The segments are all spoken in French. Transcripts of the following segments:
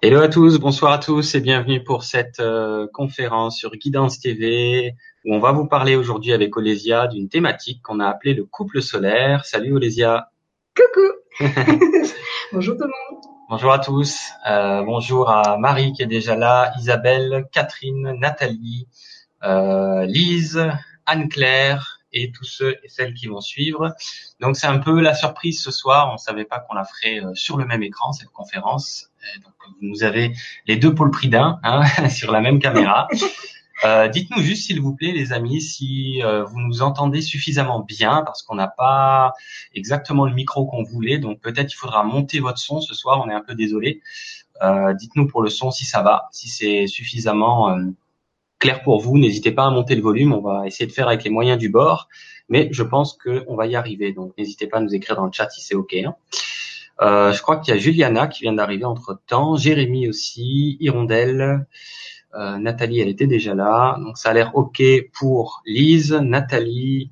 Hello à tous, bonsoir à tous et bienvenue pour cette euh, conférence sur Guidance TV où on va vous parler aujourd'hui avec Olésia d'une thématique qu'on a appelée le couple solaire. Salut Olésia. Coucou. bonjour tout le monde. Bonjour à tous. Euh, bonjour à Marie qui est déjà là, Isabelle, Catherine, Nathalie, euh, Lise, Anne-Claire, et tous ceux et celles qui vont suivre. Donc c'est un peu la surprise ce soir. On savait pas qu'on la ferait euh, sur le même écran cette conférence. donc vous avez les deux le prix d'un hein, sur la même caméra. Euh, dites-nous juste, s'il vous plaît, les amis, si euh, vous nous entendez suffisamment bien, parce qu'on n'a pas exactement le micro qu'on voulait, donc peut-être il faudra monter votre son ce soir. On est un peu désolé. Euh, dites-nous pour le son si ça va, si c'est suffisamment clair pour vous. N'hésitez pas à monter le volume. On va essayer de faire avec les moyens du bord, mais je pense qu'on va y arriver. Donc n'hésitez pas à nous écrire dans le chat si c'est ok. Hein. Euh, je crois qu'il y a Juliana qui vient d'arriver entre temps, Jérémy aussi, Hirondelle, euh, Nathalie, elle était déjà là. Donc ça a l'air ok pour Lise, Nathalie,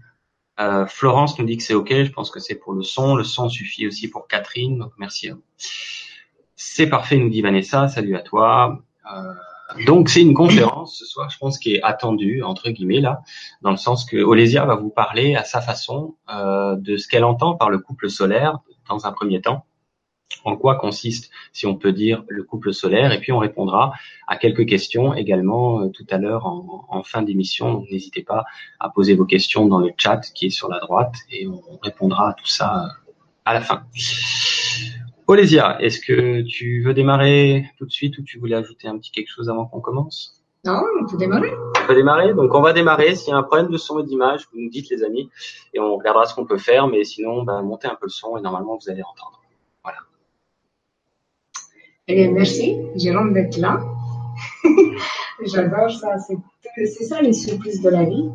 euh, Florence nous dit que c'est ok. Je pense que c'est pour le son. Le son suffit aussi pour Catherine. Donc merci. C'est parfait, nous dit Vanessa. Salut à toi. Euh, donc c'est une conférence ce soir, je pense, qui est attendue entre guillemets là, dans le sens que Olésia va vous parler à sa façon euh, de ce qu'elle entend par le couple solaire dans un premier temps. En quoi consiste, si on peut dire, le couple solaire? Et puis on répondra à quelques questions également euh, tout à l'heure en, en, fin d'émission. Donc n'hésitez pas à poser vos questions dans le chat qui est sur la droite et on répondra à tout ça euh, à la fin. Olésia, est-ce que tu veux démarrer tout de suite ou tu voulais ajouter un petit quelque chose avant qu'on commence? Non, on peut démarrer. On peut démarrer, donc on va démarrer. S'il y a un problème de son et d'image, vous nous dites les amis, et on regardera ce qu'on peut faire, mais sinon, ben, montez un peu le son et normalement vous allez entendre. Voilà. Eh merci, Jérôme, d'être là. J'adore ça, c'est ça les surprises de la vie.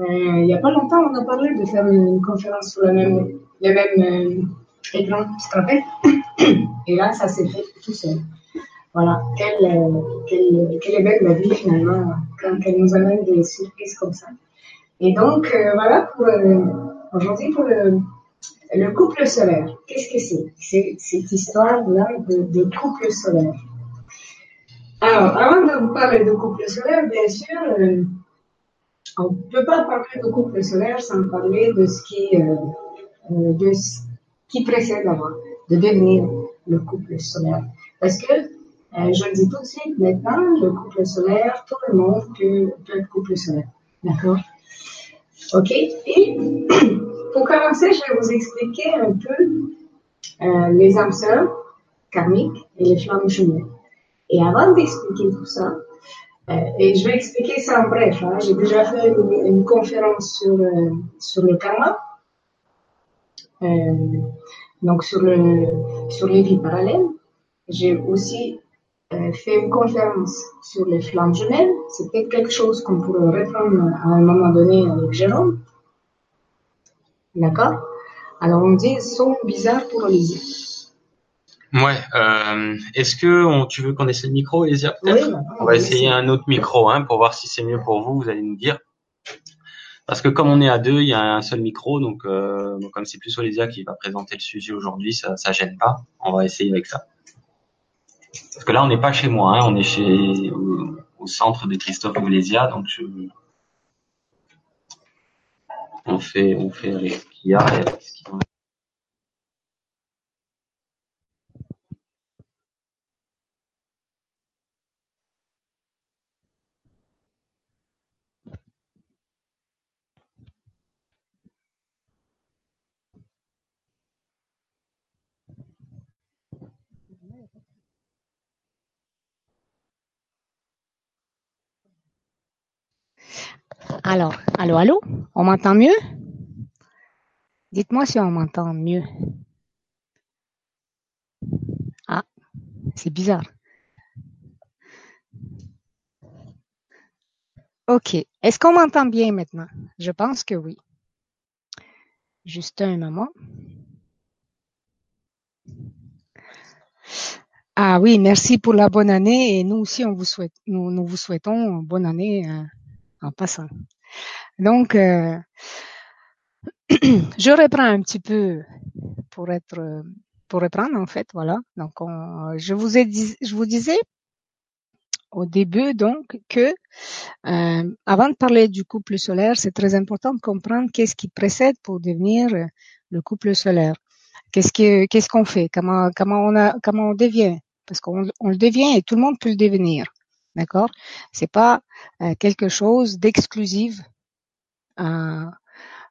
Euh, il n'y a pas longtemps, on a parlé de faire une, conférence sur le même, le même euh, écran, tu te rappelles et là, ça s'est fait tout seul. Voilà, quelle, quelle est belle la vie finalement, quand elle nous amène des surprises comme ça. Et donc, euh, voilà, pour euh, aujourd'hui, pour le, le, couple solaire. Qu'est-ce que c'est? C'est cette histoire-là de, couple solaire. Alors, avant de vous parler de couple solaire, bien sûr, euh, on ne peut pas parler de couple solaire sans parler de ce qui, euh, de ce qui précède avant de devenir le couple solaire. Parce que, euh, je le dis tout de suite, maintenant, le couple solaire, tout le monde peut, peut être couple solaire. D'accord? Ok? Et pour commencer, je vais vous expliquer un peu euh, les âmes sœurs karmiques et les flammes jumelles. Et avant d'expliquer tout ça, euh, et je vais expliquer ça en bref, hein, j'ai déjà fait une, conférence sur, sur le karma. Donc sur le sur les vies parallèles. J'ai aussi euh, fait une conférence sur les flammes jumelles. C'est peut-être quelque chose qu'on pourrait reprendre à un moment donné avec Jérôme. D'accord? Alors on dit son bizarre pour Olivier. Ouais. Euh, Est-ce que on, tu veux qu'on essaie le micro, peut-être? Oui, On va essayer un autre micro, hein, pour voir si c'est mieux pour vous. Vous allez nous dire. Parce que comme on est à deux, il y a un seul micro, donc euh, comme c'est plus Olésia qui va présenter le sujet aujourd'hui, ça, ça gêne pas. On va essayer avec ça. Parce que là, on n'est pas chez moi, hein, on est chez au, centre de Christophe Olésia, donc je, on fait on fait avec et Alors, allô, allô, on m'entend mieux? Dites-moi si on m'entend mieux. Ah, c'est bizarre. Ok, est-ce qu'on m'entend bien maintenant? Je pense que oui. Juste un moment. Ah oui, merci pour la bonne année et nous aussi nous, vous souhaitons bonne année euh, en passant. Donc, euh, je reprends un petit peu pour être pour reprendre en fait, voilà. Donc, je vous ai dit, je vous disais au début donc que euh, avant de parler du couple solaire, c'est très important de comprendre qu'est-ce qui précède pour devenir le couple solaire. Qu'est-ce que qu'est-ce qu'on fait? Comment comment on a comment on devient? Parce qu'on on le devient et tout le monde peut le devenir. D'accord? C'est pas euh, quelque chose d'exclusif à,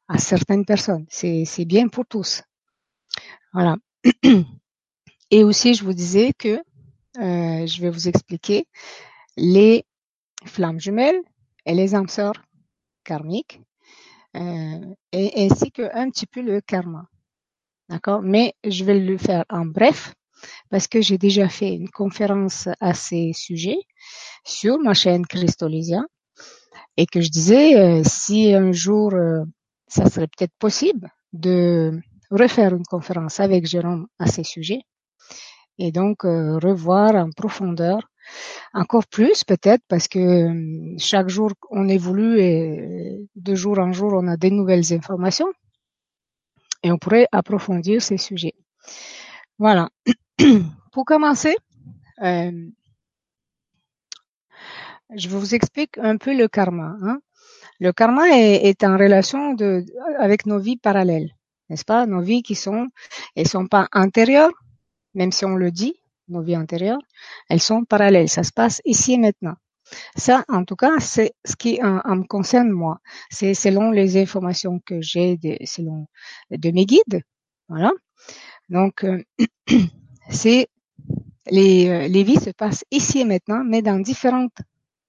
à certaines personnes. C'est bien pour tous. Voilà. Et aussi, je vous disais que euh, je vais vous expliquer les flammes jumelles et les âmes sœurs karmiques, euh, et, ainsi que un petit peu le karma. D'accord? Mais je vais le faire en bref parce que j'ai déjà fait une conférence à ces sujets sur ma chaîne Christolisia et que je disais euh, si un jour euh, ça serait peut-être possible de refaire une conférence avec Jérôme à ces sujets et donc euh, revoir en profondeur encore plus peut-être parce que euh, chaque jour on évolue et de jour en jour on a des nouvelles informations et on pourrait approfondir ces sujets. Voilà. Pour commencer, je vous explique un peu le karma. Hein. Le karma est, en relation de, avec nos vies parallèles, n'est-ce pas? Nos vies qui sont, elles sont pas antérieures, même si on le dit, nos vies antérieures, elles sont parallèles. Ça se passe ici et maintenant. Ça, en tout cas, c'est ce qui me concerne moi. C'est selon les informations que j'ai, de, selon de mes guides. Voilà. Donc, euh, c'est les, euh, les vies se passent ici et maintenant, mais dans différentes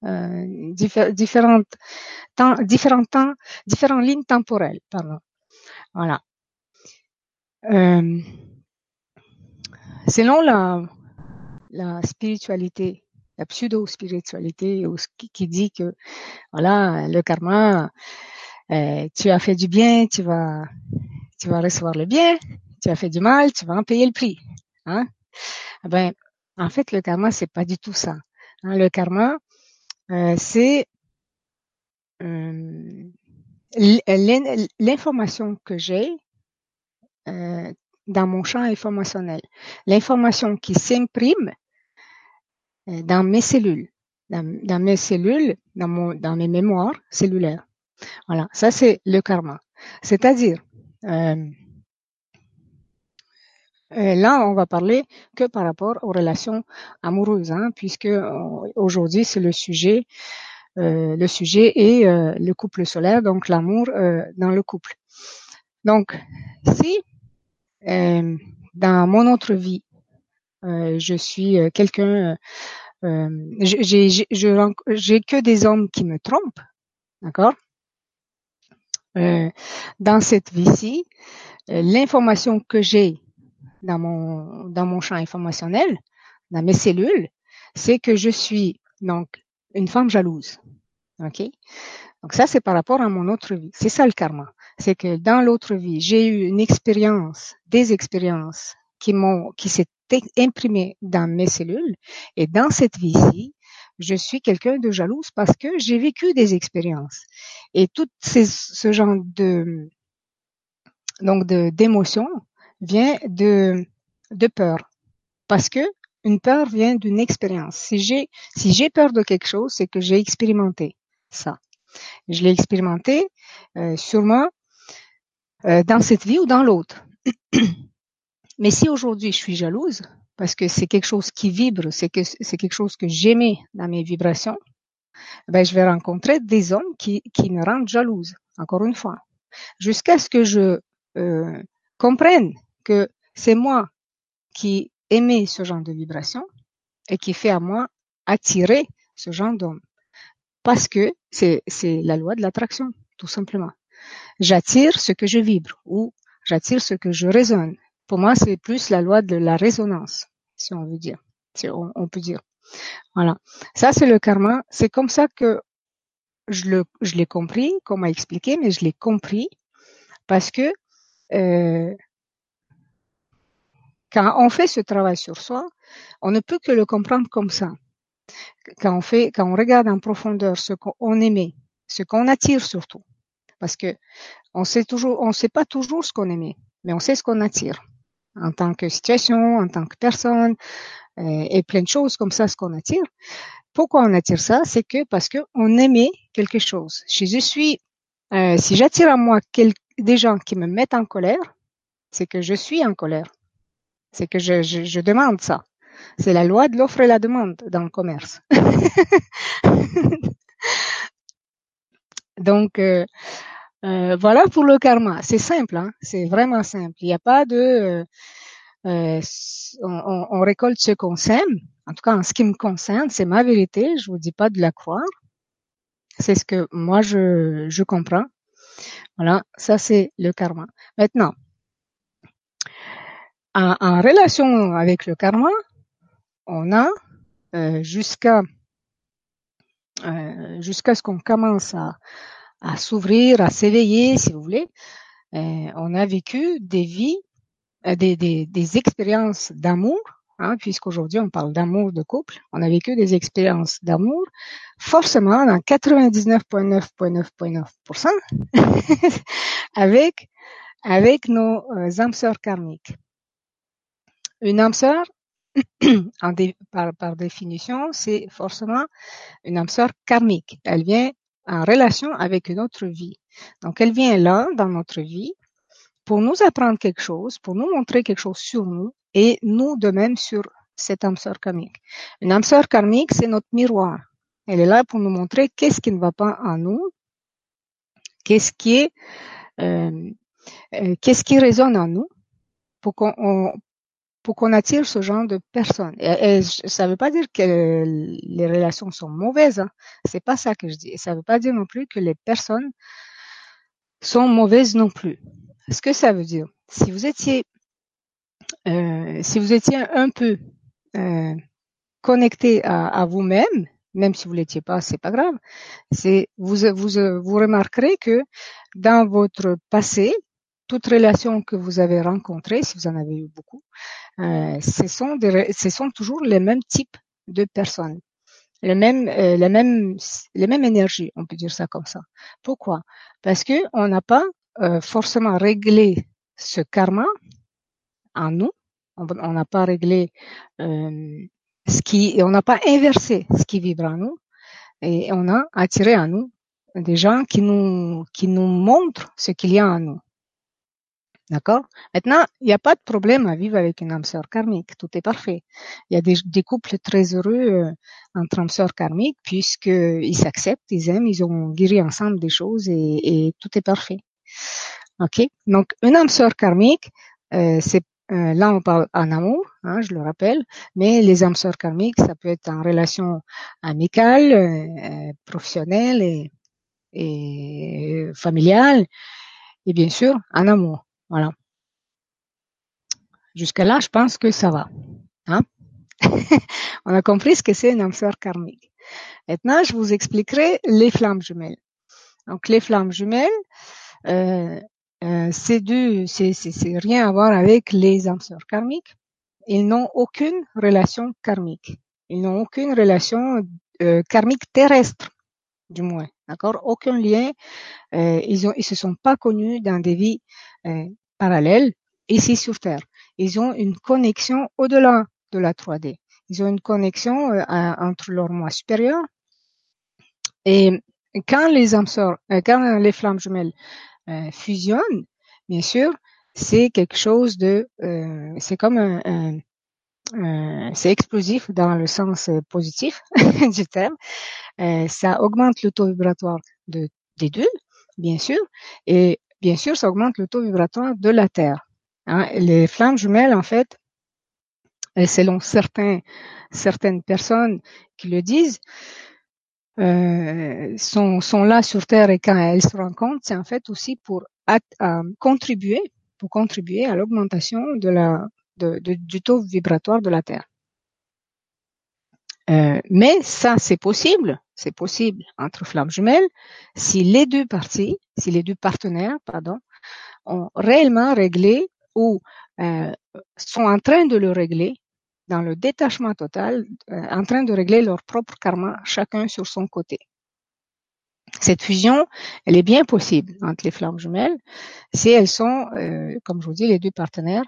euh, différentes temps, différentes lignes temporelles. Pardon. Voilà. Euh, selon la, la spiritualité, la pseudo-spiritualité, qui, dit que voilà, le karma, euh, tu as fait du bien, tu vas, tu vas recevoir le bien, tu as fait du mal, tu vas en payer le prix. Hein? Eh ben, en fait, le karma, c'est pas du tout ça. Hein? Le karma, c'est euh, l'information que j'ai euh, dans mon champ informationnel. L'information qui s'imprime euh, dans mes cellules, dans, mes cellules, dans, dans mes mémoires cellulaires. Voilà, ça c'est le karma. C'est-à-dire, euh, euh, là, on va parler que par rapport aux relations amoureuses, hein, puisque aujourd'hui c'est le sujet. le sujet est le couple solaire, donc l'amour dans le couple. Donc, si dans mon autre vie, euh, je suis euh, quelqu'un, euh, j'ai que des hommes qui me trompent, d'accord? Dans cette vie-ci, l'information que j'ai dans mon dans mon champ informationnel, dans mes cellules, c'est que je suis donc une femme jalouse, ok? Donc ça, c'est par rapport à mon autre vie. C'est ça le karma. C'est que dans l'autre vie, j'ai eu une expérience, des expériences qui m'ont, qui s'est imprimé dans mes cellules. Et dans cette vie-ci, je suis quelqu'un de jalouse parce que j'ai vécu des expériences. Et tout ce genre de, donc de, d'émotion vient de, de peur. Parce que une peur vient d'une expérience. Si j'ai, si j'ai peur de quelque chose, c'est que j'ai expérimenté ça. Je l'ai expérimenté euh, sûrement euh, dans cette vie ou dans l'autre. Mais si aujourd'hui je suis jalouse, parce que c'est quelque chose qui vibre, c'est que c'est quelque chose que j'aimais dans mes vibrations, ben je vais rencontrer des hommes qui, qui me rendent jalouse, encore une fois, jusqu'à ce que je euh, comprenne que c'est moi qui aimais ce genre de vibration et qui fait à moi attirer ce genre d'homme. Parce que c'est, la loi de l'attraction, tout simplement. J'attire ce que je vibre ou j'attire ce que je résonne. Pour moi, c'est plus la loi de la résonance, si on veut dire, si on, peut dire. Voilà. Ça, c'est le karma. C'est comme ça que je le, je l'ai compris, qu'on m'a expliqué, mais je l'ai compris parce que euh, quand on fait ce travail sur soi, on ne peut que le comprendre comme ça. Quand on fait, quand on regarde en profondeur ce qu'on aimait, ce qu'on attire surtout, parce que on sait toujours, on sait pas toujours ce qu'on aimait, mais on sait ce qu'on attire. en tant que situation, en tant que personne, euh, et plein de choses comme ça, ce qu'on attire. Pourquoi on attire ça? C'est que parce que on aimait quelque chose. Si je suis, euh, si j'attire à moi des gens qui me mettent en colère, c'est que je suis en colère. C'est que je, je, je demande ça. C'est la loi de l'offre et la demande dans le commerce. Donc, euh, euh, voilà pour le karma. C'est simple, hein? c'est vraiment simple. Il n'y a pas de... Euh, euh on, on, récolte ce qu'on sème. En tout cas, en ce qui me concerne, c'est ma vérité. Je vous dis pas de la croire. C'est ce que moi je, je comprends. Voilà, ça c'est le karma. Maintenant, en, en, relation avec le karma, on a euh, jusqu'à euh, jusqu'à ce qu'on commence à, à s'ouvrir, à s'éveiller, si vous voulez, euh, on a vécu des vies, euh, des, des, des expériences d'amour, hein, puisqu'aujourd'hui on parle d'amour de couple, on a vécu des expériences d'amour, forcément dans 99,9,9,9% avec avec nos euh, âmes sœurs karmiques. Une âme sœur, par, définition, c'est forcément une âme sœur karmique. Elle vient en relation avec une autre vie. Donc, elle vient là, dans notre vie, pour nous apprendre quelque chose, pour nous montrer quelque chose sur nous et nous de même sur cette âme sœur karmique. Une âme sœur karmique, c'est notre miroir. Elle est là pour nous montrer qu'est-ce qui ne va pas en nous, qu'est-ce qui est, euh, euh qu'est-ce qui résonne en nous, pour qu'on pour qu'on attire ce genre de personnes. Et, ça ne veut pas dire que les relations sont mauvaises. Hein. C'est pas ça que je dis. Ça ne veut pas dire non plus que les personnes sont mauvaises non plus. Ce que ça veut dire, si vous étiez, euh, si vous étiez un peu euh, connecté à, à vous-même, même si vous l'étiez pas, c'est pas grave. C'est vous, vous vous remarquerez que dans votre passé, toute relation que vous avez rencontrée, si vous en avez eu beaucoup, ce, sont des, ce sont toujours les mêmes types de personnes, les mêmes, euh, mêmes, les mêmes énergies, on peut dire ça comme ça. Pourquoi? Parce que on n'a pas euh, forcément réglé ce karma en nous, on n'a pas réglé euh, ce qui, on n'a pas inversé ce qui vibre en nous, et on a attiré à nous des gens qui nous, qui nous montrent ce qu'il y a en nous. D'accord? Maintenant, il n'y a pas de problème à vivre avec une âme sœur karmique. Tout est parfait. Il y a des, couples très heureux euh, entre âmes sœurs karmiques puisqu'ils s'acceptent, ils aiment, ils ont guéri ensemble des choses et, tout est parfait. Ok? Donc, une âme sœur karmique, euh, c'est euh, là on parle en amour, hein, je le rappelle, mais les âmes sœurs karmiques, ça peut être en relation amicale, euh, professionnelle et familiale, et bien sûr en amour. Voilà. Jusqu'à là, je pense que ça va. Hein? On a compris ce que c'est une âme karmique. Maintenant, je vous expliquerai les flammes jumelles. Donc, les flammes jumelles, euh, euh, c'est c'est rien à voir avec les âmes karmiques. Ils n'ont aucune relation karmique. Ils n'ont aucune relation euh, karmique terrestre, du moins. D'accord? Aucun lien. Euh, ils, ont, ils se sont pas connus dans des vies euh, parallèles ici sur Terre. Ils ont une connexion au-delà de la 3D. Ils ont une connexion euh, entre leur moi supérieur. Et quand les âmes quand les flammes jumelles fusionnent, bien sûr, c'est quelque chose de, c'est comme un c'est explosif dans le sens positif du terme. Euh, ça augmente le taux vibratoire de, des deux, bien sûr, et bien sûr, ça augmente le taux vibratoire de la Terre. Hein. Les flammes jumelles, en fait, selon certains, certaines personnes qui le disent, euh, sont, sont là sur Terre et quand elles se rencontrent, c'est en fait aussi pour contribuer, pour contribuer à l'augmentation de la, du taux vibratoire de la Terre. Euh, mais ça, c'est possible, c'est possible entre flammes jumelles si les deux parties, si les deux partenaires, pardon, ont réellement réglé ou euh, sont en train de le régler dans le détachement total, euh, en train de régler leur propre karma, chacun sur son côté. Cette fusion, elle est bien possible entre les flammes jumelles si elles sont, comme je vous dis, les deux partenaires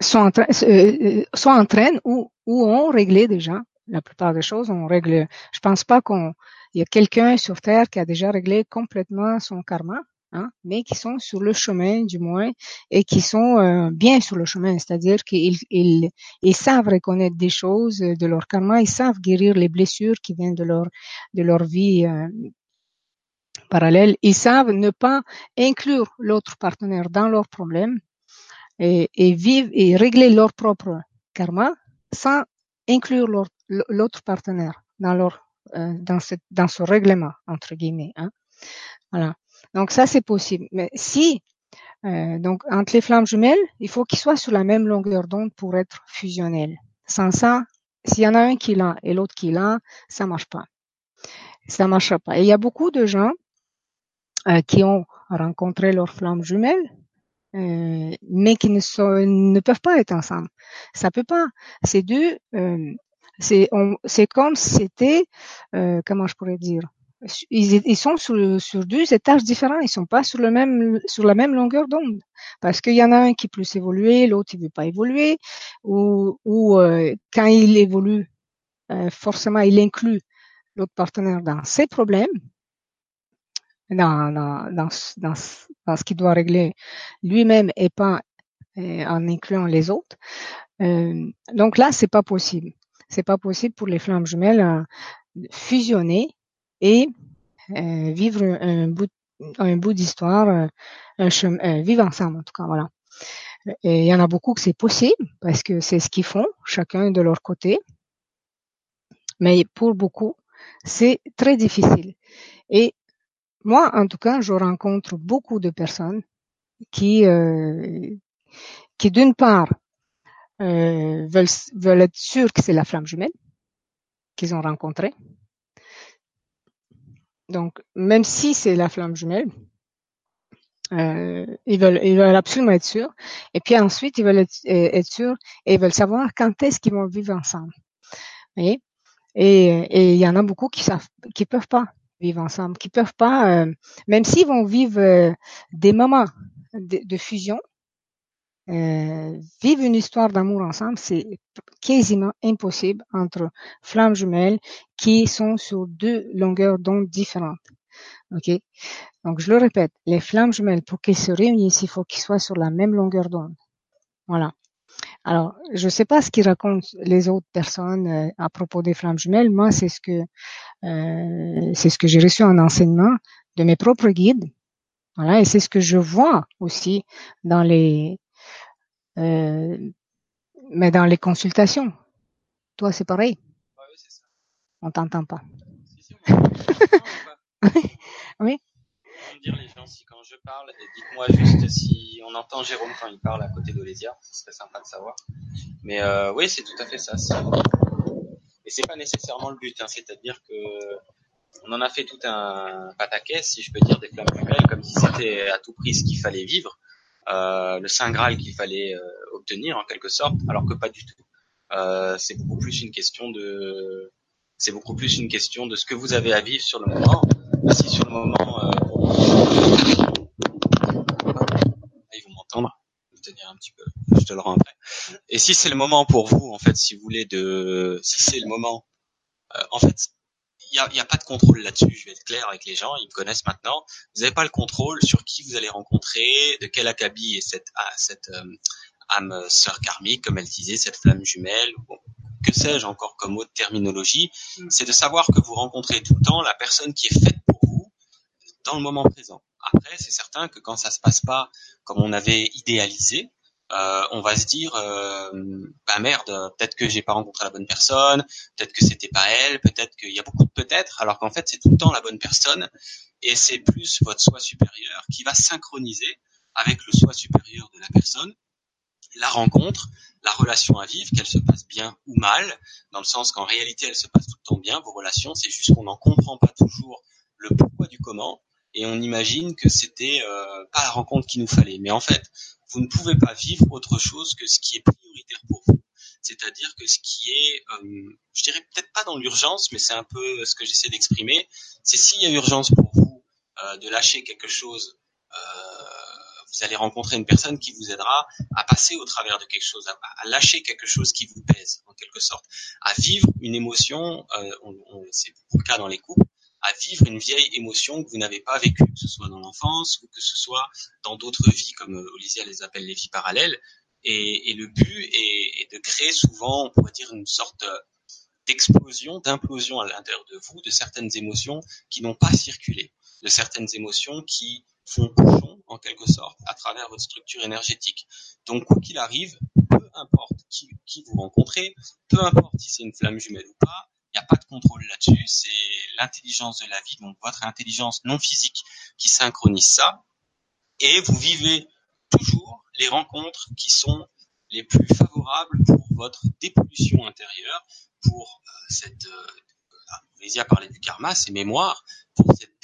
sont en, train, euh, sont en train ou, ou ont réglé déjà la plupart des choses. On règle. Je pense pas qu'on il y a quelqu'un sur Terre qui a déjà réglé complètement son karma. Hein, mais qui sont sur le chemin du moins et qui sont euh, bien sur le chemin, c'est-à-dire qu'ils ils, ils savent reconnaître des choses de leur karma, ils savent guérir les blessures qui viennent de leur de leur vie euh, parallèle, ils savent ne pas inclure l'autre partenaire dans leurs problèmes et, et vivre et régler leur propre karma sans inclure l'autre partenaire dans leur euh, dans, cette, dans ce règlement entre guillemets. Hein. Voilà. Donc ça c'est possible. Mais si euh, donc entre les flammes jumelles, il faut qu'ils soient sur la même longueur d'onde pour être fusionnels. Sans ça, s'il y en a un qui l'a et l'autre qui l'a, ça marche pas. Ça marchera pas. Et il y a beaucoup de gens qui ont rencontré leurs flammes jumelles, euh, mais qui ne, sont, ne peuvent pas être ensemble. Ça peut pas. C'est deux. Euh, c'est comme c'était euh, comment je pourrais dire ils, ils sont sur, sur, deux étages différents, ils sont pas sur le même sur la même longueur d'onde parce qu'il y en a un qui est plus évolué, l'autre il veut pas évoluer ou, ou euh, quand il évolue euh, forcément il inclut l'autre partenaire dans ses problèmes dans dans dans, dans, dans ce qu'il doit régler lui-même et pas euh, en incluant les autres. Euh, donc là c'est pas possible, c'est pas possible pour les flammes jumelles à fusionner et euh, vivre un bout, un bout d'histoire, euh, un chemin, euh, vivre ensemble en tout cas, voilà. Et il y en a beaucoup que c'est possible parce que c'est ce qu'ils font, chacun de leur côté. Mais pour beaucoup, c'est très difficile. Et moi, en tout cas, je rencontre beaucoup de personnes qui, euh, qui d'une part, euh, veulent, veulent être sûrs que c'est la flamme jumelle qu'ils ont rencontrée, donc, même si c'est la flamme jumelle, euh, ils veulent, ils veulent absolument être sûrs. Et puis ensuite, ils veulent être, euh, sûrs et ils veulent savoir quand est-ce qu'ils vont vivre ensemble. Et et il y en a beaucoup qui savent, qui peuvent pas vivre ensemble, qui peuvent pas, euh, même s'ils vont vivre euh, des moments de, fusion, euh, vivre une histoire d'amour ensemble, c'est quasiment impossible entre flammes jumelles qui sont sur deux longueurs d'onde différentes. Ok, donc je le répète, les flammes jumelles pour qu'elles se réunissent, il faut qu'ils soient sur la même longueur d'onde. Voilà. Alors, je ne sais pas ce qu'ils racontent les autres personnes euh, à propos des flammes jumelles. Moi, c'est ce que euh, c'est ce que j'ai reçu en enseignement de mes propres guides. Voilà, et c'est ce que je vois aussi dans les euh, mais dans les consultations, toi, c'est pareil. Ouais, oui, c'est ça. On t'entend pas. Si, si, on m'entend. oui. Dire les gens si quand je parle, et dites-moi juste si on entend Jérôme quand il parle à côté d'Olésia, ce serait sympa de savoir. Mais euh, oui, c'est tout à fait ça. Et c'est pas nécessairement le but, hein, c'est-à-dire que on en a fait tout un pataquès, si je peux dire, des flammes jumelles, comme si c'était à tout prix ce qu'il fallait vivre euh, le saint graal qu'il fallait euh, obtenir en quelque sorte, alors que pas du tout. C'est beaucoup plus une question de c'est beaucoup plus une question de ce que vous avez à vivre sur le moment. Si sur le moment. Ils vont m'entendre, je vais te dire un petit peu, je te le rends après. Et si c'est le moment pour vous, en fait, si vous voulez de, si c'est le moment, euh, en fait, il n'y a, y a, pas de contrôle là-dessus. Je vais être clair avec les gens, ils me connaissent maintenant. Vous n'avez pas le contrôle sur qui vous allez rencontrer, de quel acabit est cette, ah, cette euh, âme sœur karmique, comme elle disait, cette flamme jumelle, bon, que sais-je encore comme autre terminologie. Mm. C'est de savoir que vous rencontrez tout le temps la personne qui est faite pour vous dans le moment présent. Après, c'est certain que quand ça se passe pas comme on avait idéalisé, euh, on va se dire euh, bah merde peut-être que j'ai pas rencontré la bonne personne peut-être que c'était pas elle peut-être qu'il y a beaucoup de peut-être alors qu'en fait c'est tout le temps la bonne personne. Et c'est plus votre soi supérieur qui va synchroniser avec le soi supérieur de la personne la rencontre la relation à vivre qu'elle se passe bien ou mal dans le sens qu'en réalité elle se passe tout le temps bien. Vos relations c'est juste qu'on n'en comprend pas toujours le pourquoi du comment et on imagine que c'était euh, pas la rencontre qu'il nous fallait mais en fait vous ne pouvez pas vivre autre chose que ce qui est prioritaire pour vous. C'est-à-dire que ce qui est, euh, je dirais peut-être pas dans l'urgence, mais c'est un peu ce que j'essaie d'exprimer, c'est s'il y a urgence pour vous de lâcher quelque chose vous allez rencontrer une personne qui vous aidera à passer au travers de quelque chose, à, lâcher quelque chose qui vous pèse en quelque sorte, à vivre une émotion, euh, c'est beaucoup le cas dans les couples, à vivre une vieille émotion que vous n'avez pas vécue, que ce soit dans l'enfance ou que ce soit dans d'autres vies, comme euh, Olivia les appelle les vies parallèles. Et, le but est, de créer souvent, on pourrait dire, une sorte d'explosion, d'implosion à l'intérieur de vous, de certaines émotions qui n'ont pas circulé, de certaines émotions qui font bouchon, en quelque sorte, à travers votre structure énergétique. Donc, quoi qu'il arrive, peu importe qui vous rencontrez, peu importe si c'est une flamme jumelle ou pas, il n'y a pas de contrôle là-dessus. C'est l'intelligence de la vie, donc votre intelligence non physique qui synchronise ça. Et vous vivez toujours les rencontres qui sont les plus favorables pour votre dépollution intérieure, pour euh, cette, euh, a parlé du karma, c'est mémoire, pour cette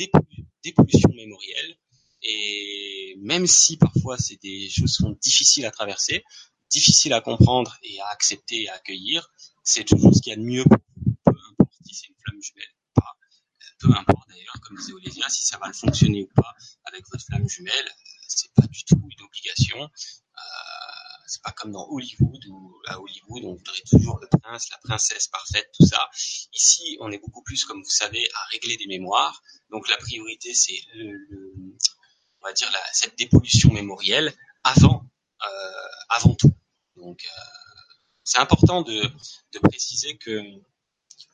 dépollution mémorielle et même si parfois c'est des choses sont difficiles à traverser, difficiles à comprendre et à accepter et à accueillir, c'est toujours ce qu'il y a de mieux pour vous. Peu importe si c'est une flamme jumelle ou pas. Peu importe d'ailleurs, comme disait Olésia, si ça va le fonctionner ou pas avec votre flamme jumelle, c'est pas du tout une obligation. Euh, c'est pas comme dans Hollywood ou à Hollywood on voudrait toujours le prince, la princesse parfaite, tout ça. Ici, on est beaucoup plus, comme vous savez, à régler des mémoires. Donc la priorité, c'est on va dire, cette dépollution mémorielle avant, euh, avant tout. Donc, euh, c'est important de préciser que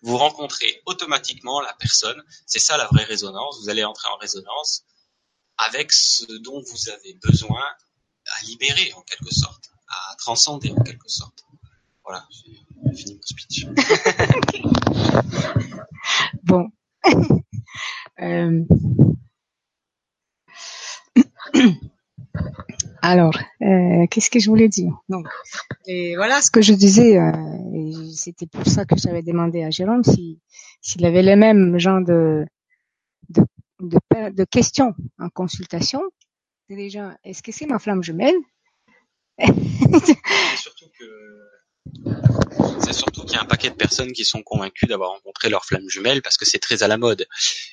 vous rencontrez automatiquement la personne. C'est ça la vraie résonance. Vous allez entrer en résonance avec ce dont vous avez besoin à libérer en quelque sorte, à transcender en quelque sorte. Voilà, j'ai fini mon speech. bon. euh, alors, euh, qu'est-ce que je voulais dire? Donc, voilà ce que je disais. Euh, C'était pour ça que j'avais demandé à Jérôme si s'il avait les mêmes genre de questions en consultation. Déjà, est-ce que c'est ma flamme jumelle? C'est surtout c'est qu'il y a un paquet de personnes qui sont convaincues d'avoir rencontré leur flamme jumelle parce que c'est très à la mode.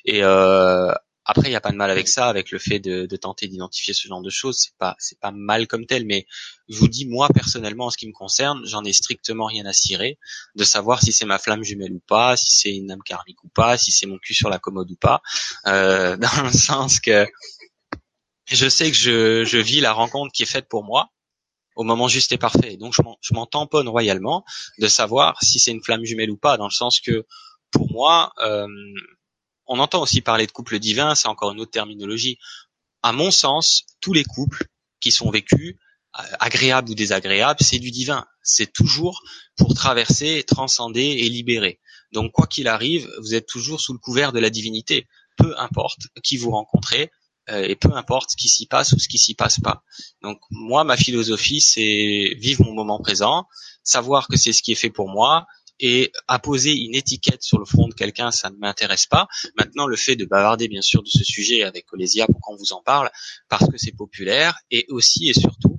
Euh, après, il n'y a pas de mal avec ça, avec le fait de, tenter d'identifier ce genre de choses. C'est pas, mal comme tel, mais je vous dis, moi personnellement, en ce qui me concerne, j'en ai strictement rien à cirer de savoir si c'est ma flamme jumelle ou pas, si c'est une âme karmique ou pas, si c'est mon cul sur la commode ou pas, euh, dans le sens que je sais que je, je vis la rencontre qui est faite pour moi au moment juste et parfait. Donc je m'en tamponne royalement de savoir si c'est une flamme jumelle ou pas, dans le sens que pour moi, euh, on entend aussi parler de couple divin, c'est encore une autre terminologie. À mon sens, tous les couples qui sont vécus, euh, agréables ou désagréables, c'est du divin. C'est toujours pour traverser, transcender et libérer. Donc quoi qu'il arrive, vous êtes toujours sous le couvert de la divinité. Peu importe qui vous rencontrez, euh, et peu importe ce qui s'y passe ou ce qui s'y passe pas. Donc moi, ma philosophie, c'est vivre mon moment présent, savoir que c'est ce qui est fait pour moi, et apposer une étiquette sur le front de quelqu'un, ça ne m'intéresse pas. Maintenant, le fait de bavarder bien sûr de ce sujet avec Colésia pour qu'on vous en parle, parce que c'est populaire, et aussi et surtout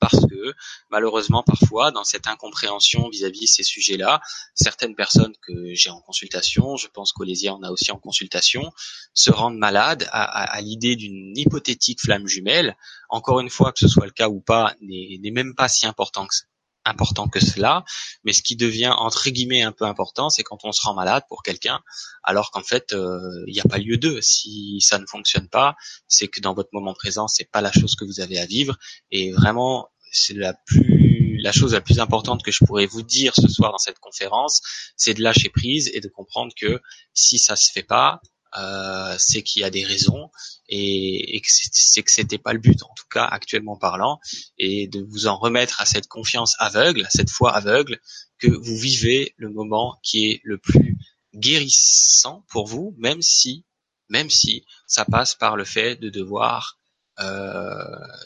parce que malheureusement parfois dans cette incompréhension vis-à-vis de ces sujets-là, certaines personnes que j'ai en consultation, je pense qu'Olésia en a aussi en consultation, se rendent malades à, à, à l'idée d'une hypothétique flamme jumelle. Encore une fois, que ce soit le cas ou pas, n'est même pas si important que ça important que cela, mais ce qui devient entre guillemets un peu important, c'est quand on se rend malade pour quelqu'un, alors qu'en fait euh, il n'y a pas lieu d'eux. Si ça ne fonctionne pas, c'est que dans votre moment présent, c'est pas la chose que vous avez à vivre, et vraiment c'est la plus la chose la plus importante que je pourrais vous dire ce soir dans cette conférence, c'est de lâcher prise et de comprendre que si ça se fait pas, euh, c'est qu'il y a des raisons et, et que c'est que c'était pas le but en tout cas actuellement parlant et de vous en remettre à cette confiance aveugle, à cette foi aveugle que vous vivez le moment qui est le plus guérissant pour vous, même si même si ça passe par le fait de devoir euh,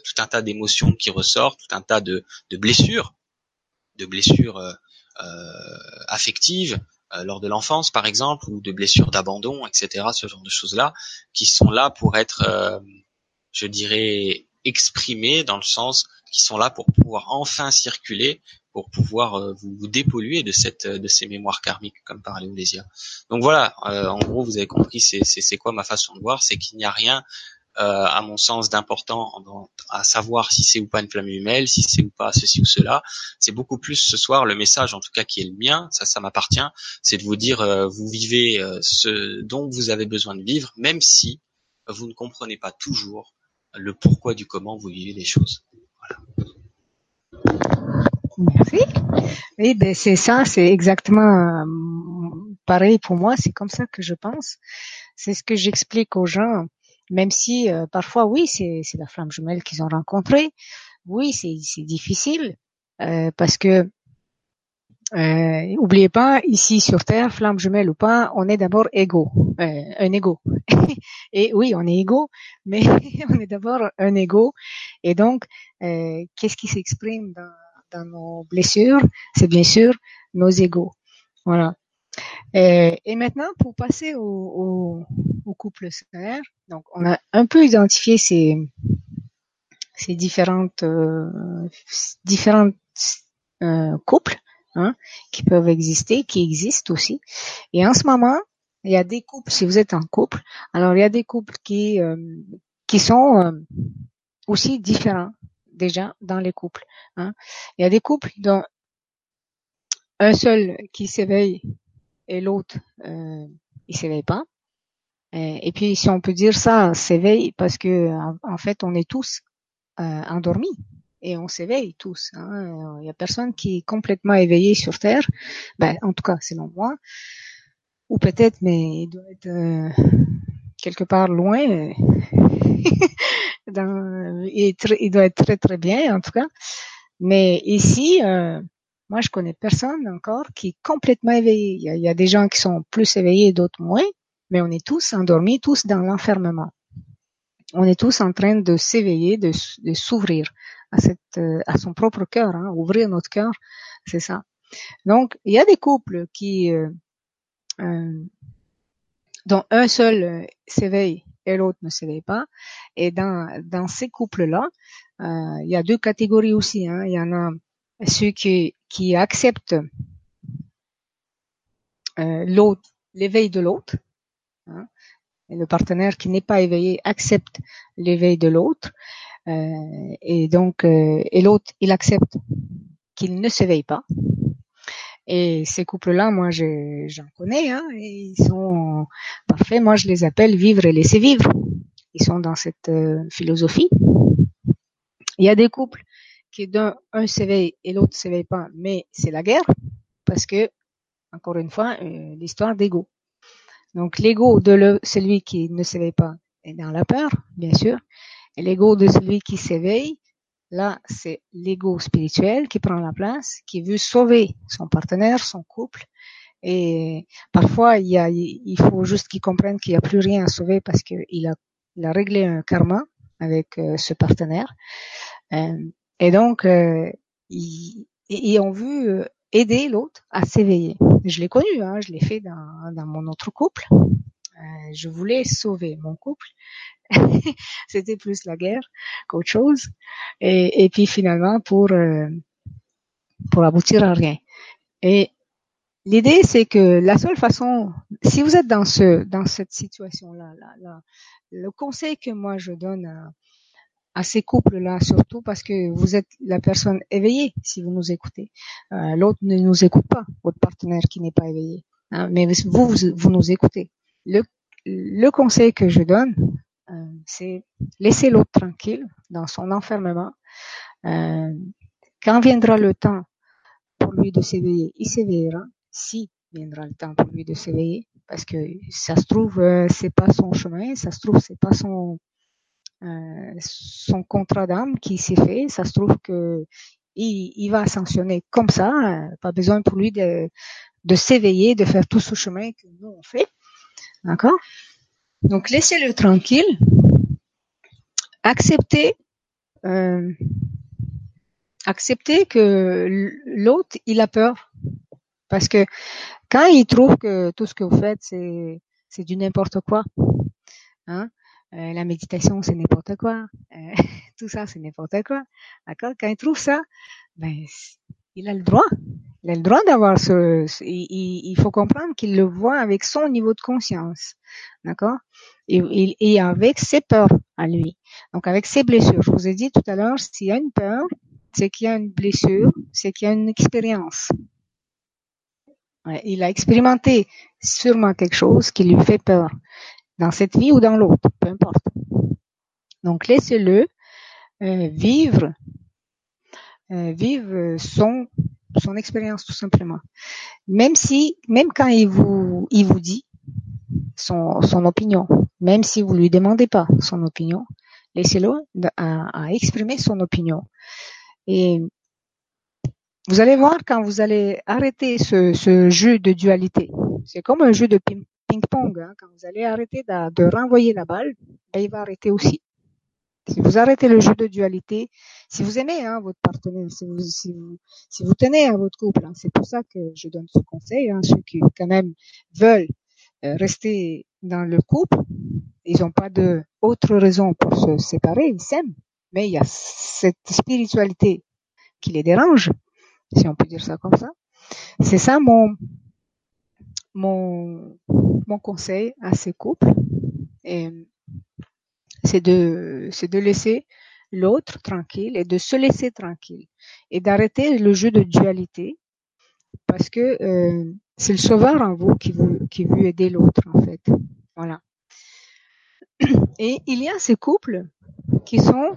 tout un tas d'émotions qui ressortent, tout un tas de, de blessures, de blessures euh, euh affectives, euh, lors de l'enfance, par exemple, ou de blessures d'abandon, etc., ce genre de choses-là, qui sont là pour être, euh, je dirais, exprimées dans le sens qui sont là pour pouvoir enfin circuler pour pouvoir euh, vous, dépolluer de cette de ces mémoires karmiques comme parlait Olésia. Donc voilà, en gros vous avez compris c'est quoi ma façon de voir, c'est qu'il n'y a rien à mon sens d'important à savoir si c'est ou pas une flamme jumelle, si c'est ou pas ceci ou cela. C'est beaucoup plus ce soir le message en tout cas qui est le mien, ça ça m'appartient, c'est de vous dire vous vivez ce dont vous avez besoin de vivre même si vous ne comprenez pas toujours le pourquoi du comment vous vivez les choses. Voilà. Merci. Oui, ben c'est ça, c'est exactement euh, pareil pour moi. C'est comme ça que je pense. C'est ce que j'explique aux gens, même si euh, parfois, oui, c'est c'est la flamme jumelle qu'ils ont rencontrée. Oui, c'est c'est difficile euh, parce que euh, oubliez pas, ici sur Terre, flamme jumelle ou pas, on est d'abord égaux, euh, un égaux. et oui, on est égaux, mais on est d'abord un égaux. Et donc, euh, qu'est-ce qui s'exprime dans, dans nos blessures, c'est bien sûr nos égaux. Voilà. Et, et, maintenant, pour passer au, au, au couple solaire, donc on a un peu identifié ces, ces différentes euh, différentes euh, couples hein, qui peuvent exister, qui existent aussi. Et en ce moment, il y a des couples. Si vous êtes en couple, alors il y a des couples qui euh, qui sont euh, aussi différents déjà dans les couples. Hein. Il y a des couples dont un seul qui s'éveille et l'autre euh, il s'éveille pas. Et, puis si on peut dire ça, s'éveille parce que en, fait on est tous euh, endormis et on s'éveille tous. Hein. Il y a personne qui est complètement éveillé sur Terre. Ben, en tout cas, selon moi. Ou peut-être, mais il doit être euh, quelque part loin. dans, il, il, doit être très très bien en tout cas. Mais ici, euh, moi je connais personne encore qui est complètement éveillé. Il y a, des gens qui sont plus éveillés, d'autres moins, mais on est tous endormis, tous dans l'enfermement. On est tous en train de s'éveiller, de, s'ouvrir à cette, euh, à son propre cœur, hein, ouvrir notre cœur, c'est ça. Donc il y a des couples qui euh, euh dont un seul s'éveille et l'autre ne s'éveille pas. Et dans, dans ces couples-là, euh, il y a deux catégories aussi. Hein. Il y en a ceux qui, qui acceptent euh, l'autre, l'éveil de l'autre. Hein. Et le partenaire qui n'est pas éveillé accepte l'éveil de l'autre. Euh, et donc, euh, et l'autre, il accepte qu'il ne s'éveille pas. Et ces couples-là, moi, j'en connais, hein, et ils sont parfaits. Moi, je les appelle vivre et laisser vivre. Ils sont dans cette euh, philosophie. Il y a des couples qui d'un un s'éveille et l'autre s'éveille pas, mais c'est la guerre parce que, encore une fois, euh, l'histoire d'ego. Donc l'ego de le, celui qui ne s'éveille pas est dans la peur, bien sûr, et l'ego de celui qui s'éveille Là, c'est l'ego spirituel qui prend la place, qui veut sauver son partenaire, son couple. Et parfois, il, y a, il faut juste qu'il comprenne qu'il n'y a plus rien à sauver parce qu'il a, il a réglé un karma avec euh, ce partenaire. Euh, et donc, euh, ils, ils, ont vu euh, aider l'autre à s'éveiller. Je l'ai connu, hein, je l'ai fait dans, dans mon autre couple. Euh, je voulais sauver mon couple c'était plus la guerre qu'autre chose. Et, et, puis finalement pour euh, pour aboutir à rien. Et l'idée c'est que la seule façon, si vous êtes dans ce dans cette situation là, là, le conseil que moi je donne à, à ces couples-là, surtout parce que vous êtes la personne éveillée, si vous nous écoutez. Euh, L'autre ne nous écoute pas, votre partenaire qui n'est pas éveillé. Hein, mais vous, vous, vous, nous écoutez. Le, le conseil que je donne, euh, c'est laisser l'autre tranquille dans son enfermement. Euh, quand viendra le temps pour lui de s'éveiller, il s'éveillera. Si viendra le temps pour lui de s'éveiller, parce que ça se trouve euh, c'est pas son chemin, ça se trouve c'est pas son euh, son contrat d'âme qui s'est fait, ça se trouve que il, il va sanctionner comme ça, pas besoin pour lui de de s'éveiller, de faire tout ce chemin que nous on fait, d'accord? Donc laissez-le tranquille. Acceptez, euh, acceptez que l'autre il a peur. Parce que quand il trouve que tout ce que vous faites c'est c'est du n'importe quoi, hein, euh, la méditation c'est n'importe quoi, euh, tout ça c'est n'importe quoi, d'accord? Quand il trouve ça, ben il a le droit. Il a le droit d'avoir ce, il, faut comprendre qu'il le voit avec son niveau de conscience. D'accord? Et, et, avec ses peurs à lui. Donc avec ses blessures. Je vous ai dit tout à l'heure, s'il y a une peur, c'est qu'il y a une blessure, c'est qu'il y a une expérience. il a expérimenté sûrement quelque chose qui lui fait peur, dans cette vie ou dans l'autre, peu importe. Donc laissez-le euh, vivre, euh, vivre son son expérience tout simplement. Même si, même quand il vous il vous dit son son opinion, même si vous lui demandez pas son opinion, laissez-le à, à exprimer son opinion. Et vous allez voir quand vous allez arrêter ce, ce jeu de dualité. C'est comme un jeu de ping-pong. Hein. Quand vous allez arrêter de, renvoyer la balle, ben, il va arrêter aussi. Si vous arrêtez le jeu de dualité, si vous aimez hein, votre partenaire, si vous, tenez à votre couple, hein, c'est pour ça que je donne ce conseil, ceux qui quand même veulent euh, rester dans le couple, ils n'ont pas de autre raison pour se séparer, ils s'aiment, mais il y a cette spiritualité qui les dérange, si on peut dire ça comme ça. C'est ça mon mon mon conseil à ces couples. Et c'est de c'est de laisser l'autre tranquille et de se laisser tranquille et d'arrêter le jeu de dualité parce que euh, c'est le sauveur en vous qui veut qui veut aider l'autre en fait. Voilà. Et il y a ces couples qui sont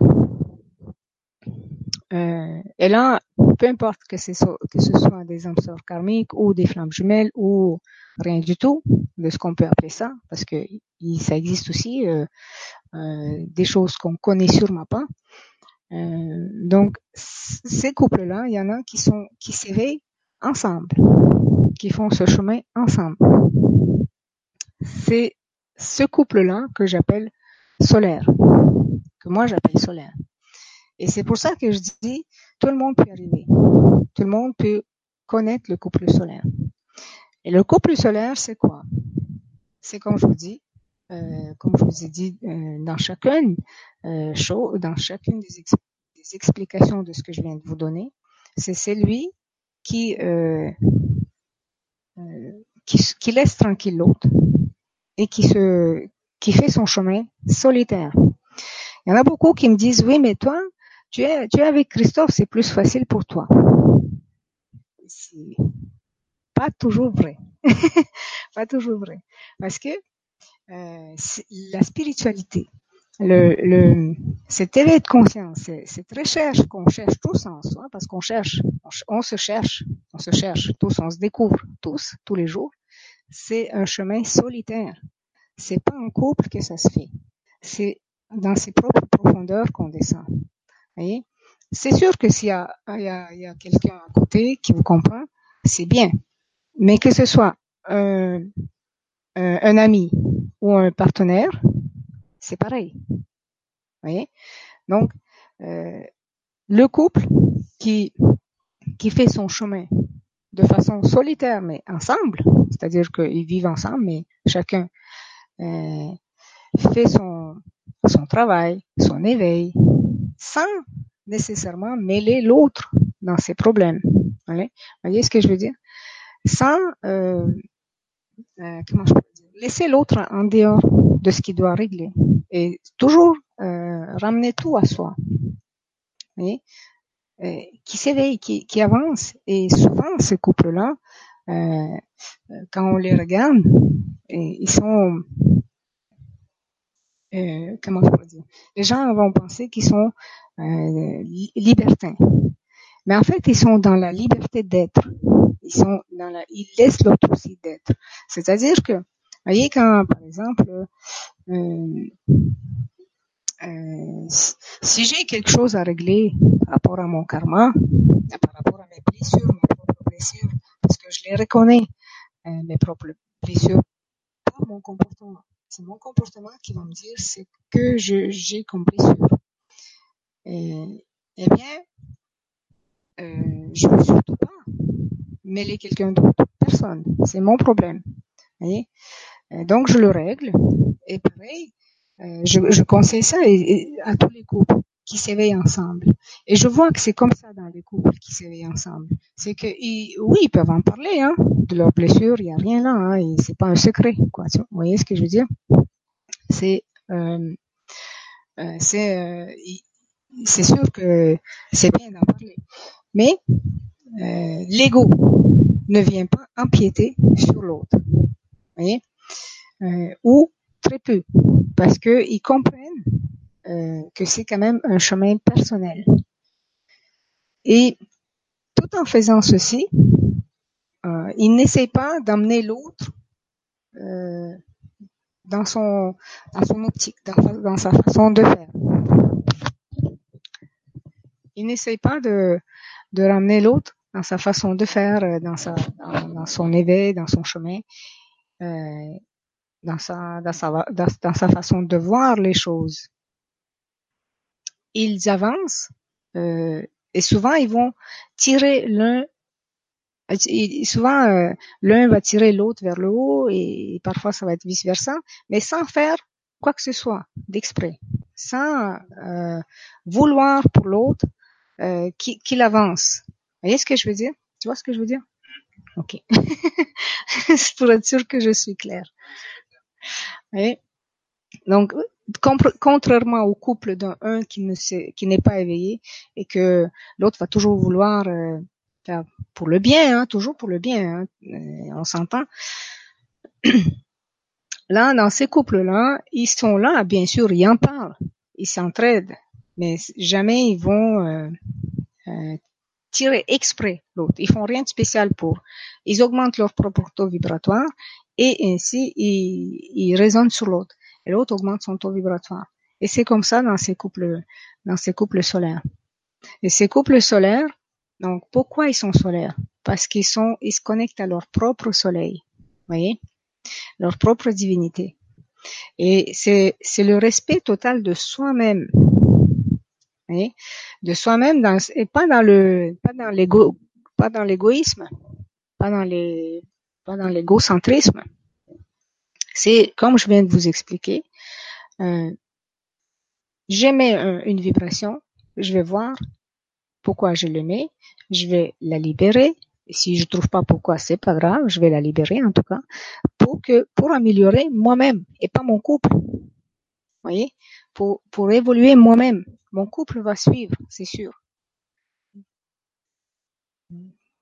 euh, et là, peu importe que ce, soit, des âmes karmiques ou des flammes jumelles ou rien du tout de ce qu'on peut appeler ça, parce que ça existe aussi euh, euh, des choses qu'on connaît sûrement pas. Euh, donc ces couples-là, il y en a qui sont qui s'éveillent ensemble, qui font ce chemin ensemble. C'est ce couple-là que j'appelle solaire, que moi j'appelle solaire. Et c'est pour ça que je dis, tout le monde peut arriver. Tout le monde peut connaître le couple solaire. Et le couple solaire, c'est quoi? C'est comme je vous dis, euh, comme je vous ai dit euh, dans chacune euh, dans chacune des, des, explications de ce que je viens de vous donner, c'est celui qui, euh, euh, qui, qui laisse tranquille l'autre et qui se qui fait son chemin solitaire. Il y en a beaucoup qui me disent oui mais toi tu es, tu es avec Christophe, c'est plus facile pour toi. C'est pas toujours vrai. pas toujours vrai. Parce que euh, la spiritualité, le, le, cet éveil de conscience, cette recherche qu'on cherche tous en soi, parce qu'on cherche, on, se cherche, on se cherche tous, on se découvre tous, tous les jours, c'est un chemin solitaire. C'est pas en couple que ça se fait. C'est dans ses propres profondeurs qu'on descend voyez C'est sûr que s'il y a, il y a, quelqu'un à côté qui vous comprend, c'est bien. Mais que ce soit un, un, un ami ou un partenaire, c'est pareil. voyez Donc, euh, le couple qui, fait son chemin de façon solitaire, mais ensemble, c'est-à-dire qu'ils vivent ensemble, mais chacun euh, fait son travail, son éveil, sans nécessairement mêler l'autre dans ses problèmes. Vous voyez? Ce que je veux dire? Sans euh, euh, laisser l'autre en dehors de ce qu'il doit régler et toujours euh, ramener tout à soi. Qui s'éveille, qui, avance. Et souvent, ces couples-là, quand on les regarde, ils sont euh, comment je peux dire Les gens vont penser qu'ils sont euh, libertins, mais en fait, ils sont dans la liberté d'être. Ils sont dans la, ils laissent l'autre aussi d'être. C'est-à-dire que, voyez, quand, par exemple, euh, euh, si j'ai quelque chose à régler par rapport à mon karma, par rapport à mes blessures, mes propres blessures, parce que je les reconnais, euh, mes propres blessures, par mon comportement c'est mon comportement qui va me dire ce que j'ai comme blessure. Et, eh bien, euh, je ne veux surtout pas mêler quelqu'un d'autre, personne. C'est mon problème. Voyez? Donc je le règle. Et pareil, euh, je, je, conseille ça à tous les couples. Qui s'éveillent ensemble. Et je vois que c'est comme ça dans les couples qui s'éveillent ensemble. C'est que oui, ils peuvent en parler, hein, de leurs blessures, il y a rien là, hein, c'est pas un secret, quoi. Vous voyez ce que je veux dire? C'est euh, euh, c'est euh, c'est sûr que c'est bien d'en parler, mais euh, l'ego ne vient pas empiéter sur l'autre, voyez, euh, ou très peu, parce que ils comprennent que c'est quand même un chemin personnel. Et tout en faisant ceci, euh, il n'essaie pas d'emmener l'autre euh, dans son dans son optique, dans, sa façon de faire. Il n'essaie pas de de ramener l'autre dans sa façon de faire, euh, dans sa dans, son éveil, dans son chemin, euh, dans sa dans sa dans sa façon de voir les choses. Ils avancent euh, et souvent ils vont tirer l'un souvent euh, l'un va tirer l'autre vers le haut et, parfois ça va être vice versa, mais sans faire quoi que ce soit d'exprès, sans euh, vouloir pour l'autre euh, qu'il avance. Vous voyez ce que je veux dire? Tu vois ce que je veux dire? Ok. Pour être sûr que je suis claire. Donc, contrairement au couple d'un un qui ne qui n'est pas éveillé et que l'autre va toujours vouloir euh, pour le bien, hein, toujours pour le bien, hein, euh, on s'entend. Là, dans ces couples-là, ils sont là, bien sûr, ils en parlent, ils s'entraident, mais jamais ils vont euh, euh, tirer exprès l'autre. Ils font rien de spécial pour. Ils augmentent leur propre taux vibratoire et ainsi ils, ils résonnent sur l'autre. Et l'autre augmente son taux vibratoire. Et c'est comme ça dans ces couples, dans ces couples solaires. Et ces couples solaires, donc, pourquoi ils sont solaires? Parce qu'ils sont, ils se connectent à leur propre soleil, voyez, leur propre divinité. Et c'est c'est le respect total de soi-même, voyez, de soi-même dans et pas dans le pas dans l'égo pas dans l'égoïsme, pas dans les pas dans l'égocentrisme. C'est comme je viens de vous expliquer. Euh, J'émets une vibration, je vais voir pourquoi je l'aimais, je vais la libérer. Si je trouve pas pourquoi, c'est pas grave, je vais la libérer en tout cas, pour que pour améliorer moi-même et pas mon couple. Vous voyez, pour pour évoluer moi-même, mon couple va suivre, c'est sûr.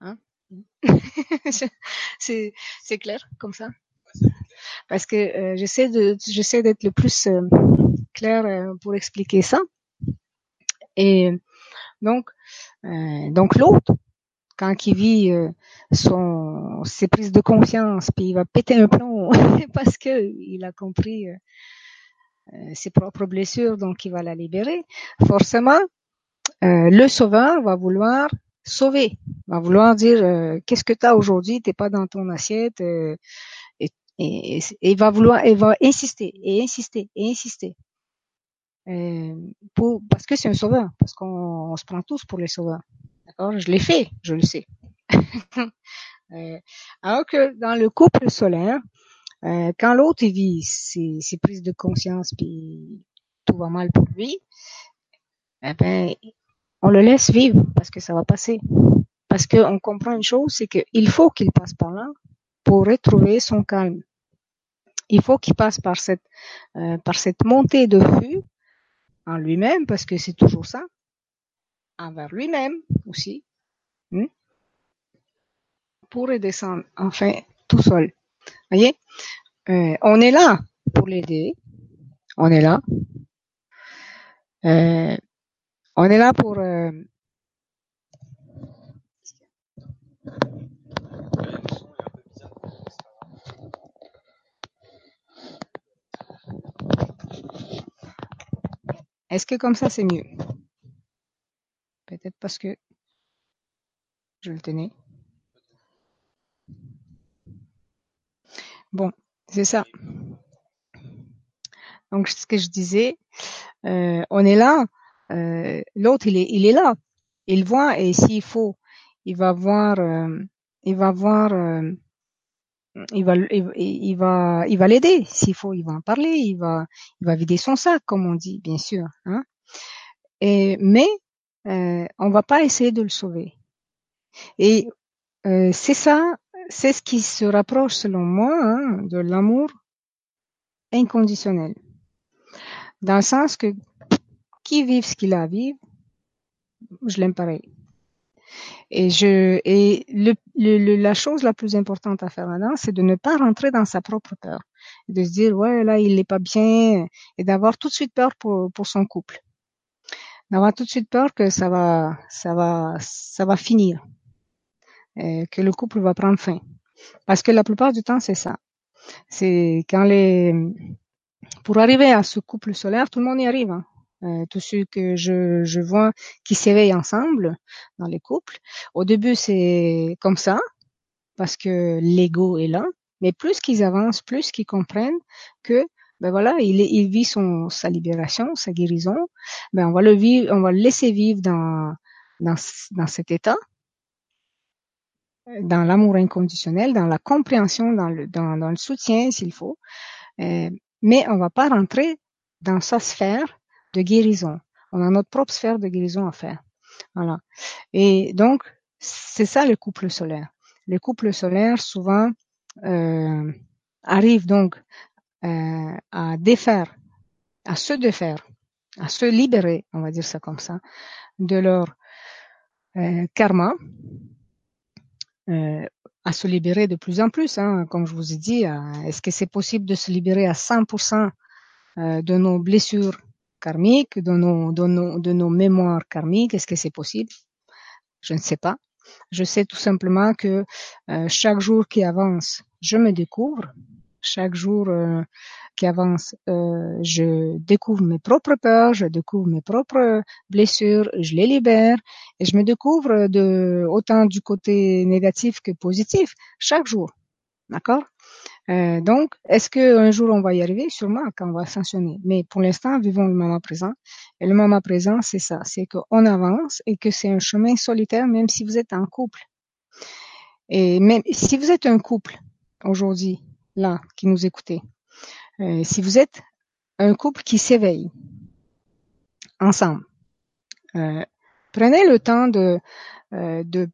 Hein? C'est clair comme ça? Parce que euh, j'essaie de j'essaie d'être le plus euh, clair euh, pour expliquer ça et donc, euh, donc l'autre, quand il vit euh, son ses prises de conscience, puis il va péter un plomb parce que il a compris euh, ses propres blessures, donc il va la libérer. Forcément, le sauveur va vouloir sauver, va vouloir dire qu'est-ce que tu as aujourd'hui, t'es pas dans ton assiette, et, et, il va vouloir, il va insister et insister et insister. Euh, pour, parce que c'est un sauveur, parce qu'on se prend tous pour les sauveurs. D'accord? Je l'ai fait, je le sais. euh, alors que dans le couple solaire, euh, quand l'autre vit ses, ses, prises de conscience puis tout va mal pour lui, eh ben on le laisse vivre parce que ça va passer. Parce qu'on comprend une chose, c'est qu'il faut qu'il passe par là pour retrouver son calme. Il faut qu'il passe par cette euh, par cette montée de vue en lui-même, parce que c'est toujours ça, envers lui-même aussi, hein, pour redescendre enfin tout seul. Voyez, euh, on est là pour l'aider, on est là, euh, on est là pour Est-ce que comme ça c'est mieux? Peut-être parce que je le tenais. Bon, c'est ça. Donc ce que je disais, euh, on est là, euh, l'autre il est, il est là, il voit et s'il faut, il va voir, euh, il va voir, il va, il, va, il va l'aider s'il faut, il va en parler, il va, il va vider son sac comme on dit, bien sûr. Hein et mais euh, on va pas essayer de le sauver. Et euh, c'est ça, c'est ce qui se rapproche selon moi hein, de l'amour inconditionnel, dans le sens que qui vive ce qu'il a à vivre, je l'aime pareil. Et je et le, le, la chose la plus importante à faire maintenant, c'est de ne pas rentrer dans sa propre peur, de se dire ouais là il n'est pas bien et d'avoir tout de suite peur pour pour son couple, d'avoir tout de suite peur que ça va ça va ça va finir, et que le couple va prendre fin, parce que la plupart du temps c'est ça, c'est quand les pour arriver à ce couple solaire, tout le monde y arrive. Hein. Euh, tous ceux que je, je vois qui s'éveillent ensemble dans les couples. Au début, c'est comme ça, parce que l'ego est là, mais plus qu'ils avancent, plus qu'ils comprennent que ben voilà, il, il vit son sa libération, sa guérison, ben on va le vivre, on va le laisser vivre dans dans, dans cet état, dans l'amour inconditionnel, dans la compréhension, dans le dans, dans le soutien s'il faut, euh, mais on va pas rentrer dans sa sphère de guérison. On a notre propre sphère de guérison à faire. Voilà. Et donc, c'est ça le couple solaire. Les couples solaires, souvent, euh, arrivent donc euh, à défaire, à se défaire, à se libérer, on va dire ça comme ça, de leur euh, karma, à se libérer de plus en plus. Hein, comme je vous ai dit, est-ce que c'est possible de se libérer à 100% euh, de nos blessures karmiques, de nos, de nos, de nos mémoires karmiques. Est-ce que c'est possible? Je ne sais pas. Je sais tout simplement que euh, chaque jour qui avance, je me découvre. Chaque jour euh, qui avance, euh, je découvre mes propres peurs, je découvre mes propres blessures, je les libère et je me découvre de autant du côté négatif que positif chaque jour. D'accord? Euh, donc, est-ce qu'un jour on va y arriver? Sûrement quand on va sanctionner. Mais pour l'instant, vivons le moment présent. Et le moment présent, c'est ça, c'est qu'on avance et que c'est un chemin solitaire, même si vous êtes en couple. Et même si vous êtes un couple aujourd'hui, là, qui nous écoutez, euh, si vous êtes un couple qui s'éveille ensemble, euh, prenez le temps de, de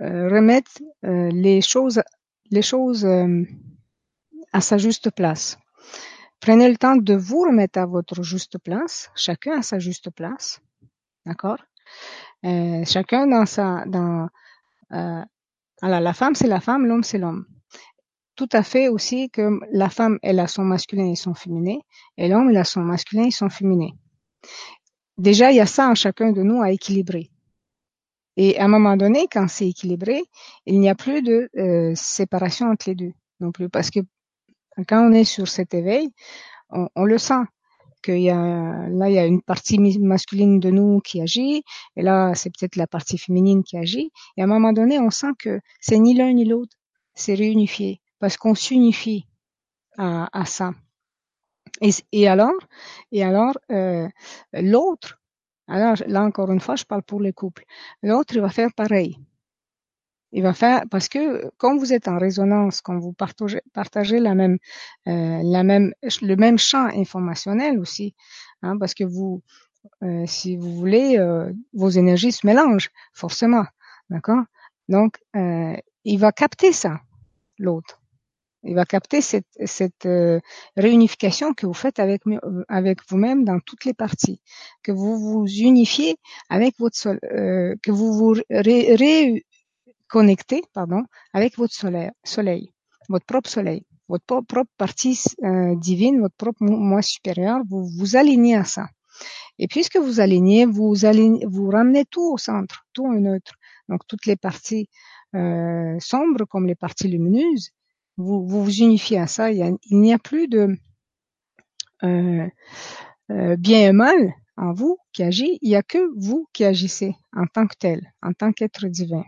remettre les choses, les choses à sa juste place. Prenez le temps de vous remettre à votre juste place, chacun à sa juste place, d'accord? Euh, Chacun dans sa, dans, euh, alors la femme c'est la femme, l'homme c'est l'homme. Tout à fait aussi que la femme elle a son masculin et son féminin, et l'homme il a son masculin et son féminin. Déjà il y a ça en chacun de nous à équilibrer. Et à un moment donné, quand c'est équilibré, il n'y a plus de euh, séparation entre les deux non plus, parce que quand on est sur cet éveil, on, on le sent qu'il y a là il y a une partie masculine de nous qui agit et là c'est peut-être la partie féminine qui agit et à un moment donné on sent que c'est ni l'un ni l'autre c'est réunifié parce qu'on s'unifie à, à, ça. Et, et, alors et alors euh, l'autre alors là encore une fois je parle pour les couples l'autre il va faire pareil il va faire parce que quand vous êtes en résonance, quand vous partagez, partagez la même, euh, la même, le même champ informationnel aussi, hein, parce que vous, euh, si vous voulez, euh, vos énergies se mélangent forcément, d'accord? Donc, il va capter ça, l'autre. Il va capter cette, cette euh, réunification que vous faites avec, avec vous-même dans toutes les parties, que vous vous unifiez avec votre sol, euh, que vous vous ré, ré, pardon, avec votre soleil, votre propre soleil, votre propre partie euh, divine, votre propre moi supérieur, vous vous alignez à ça. Et puisque vous alignez, vous alignez, vous ramenez tout au centre, tout en neutre. Donc toutes les parties euh, sombres comme les parties lumineuses, vous vous, unifiez à ça. Il n'y a, a, plus de euh, euh, bien et mal en vous qui agit. Il n'y a que vous qui agissez en tant que tel, en tant qu'être divin.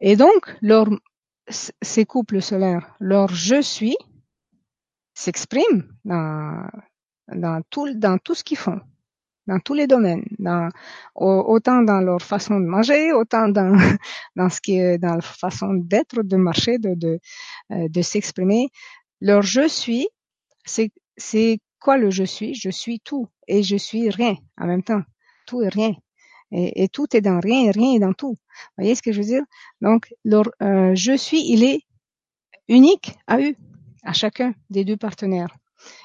Et donc, leur, ces couples solaires, leur je suis s'exprime dans, dans, tout, dans tout ce qu'ils font, dans tous les domaines, dans, autant dans leur façon de manger, autant dans, dans ce qui est dans leur façon d'être, de marcher, de, de, euh, de s'exprimer. Leur je suis, c'est, c'est quoi le je suis? Je suis tout et je suis rien en même temps. Tout et rien. Et, tout est dans rien et rien est dans tout. Vous voyez ce que je veux dire? Donc, leur, euh, je suis, il est unique à eux, à chacun des deux partenaires.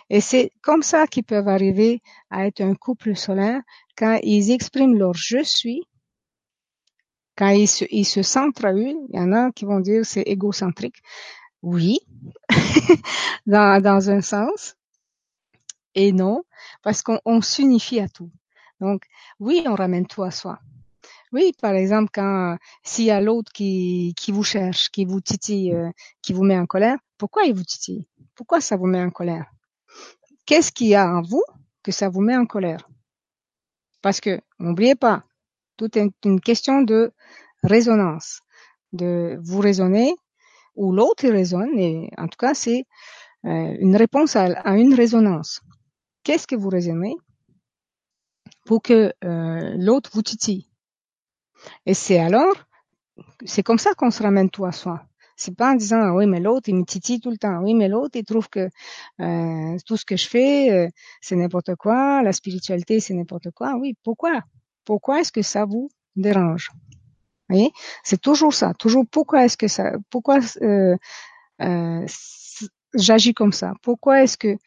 Et c'est comme ça qu'ils peuvent arriver à être un couple solaire quand ils expriment leur je suis, quand ils se, ils centrent à eux. Il y en a qui vont dire c'est égocentrique. Oui, dans, dans un sens. Et non, parce qu'on s'unifie à tout. Donc, oui, on ramène tout à soi. Oui, par exemple, quand s'il y a l'autre qui, qui vous cherche, qui vous titille, euh, qui vous met en colère, pourquoi il vous titille? Pourquoi ça vous met en colère? Qu'est-ce qu'il y a en vous que ça vous met en colère? Parce que, n'oubliez pas, tout est une question de résonance, de vous raisonner ou l'autre raisonne, et en tout cas, c'est euh, une réponse à, une résonance. Qu'est-ce que vous raisonnez pour que euh, l'autre vous titille? Et c'est alors, c'est comme ça qu'on se ramène tout à soi. C'est pas en disant ah oui mais l'autre il me titille tout le temps. Oui mais l'autre il trouve que euh, tout ce que je fais euh, c'est n'importe quoi, la spiritualité c'est n'importe quoi. Oui pourquoi? Pourquoi est-ce que ça vous dérange? Voyez? C'est toujours ça. Toujours pourquoi est-ce que ça Pourquoi euh, euh, j'agis comme ça? Pourquoi est-ce que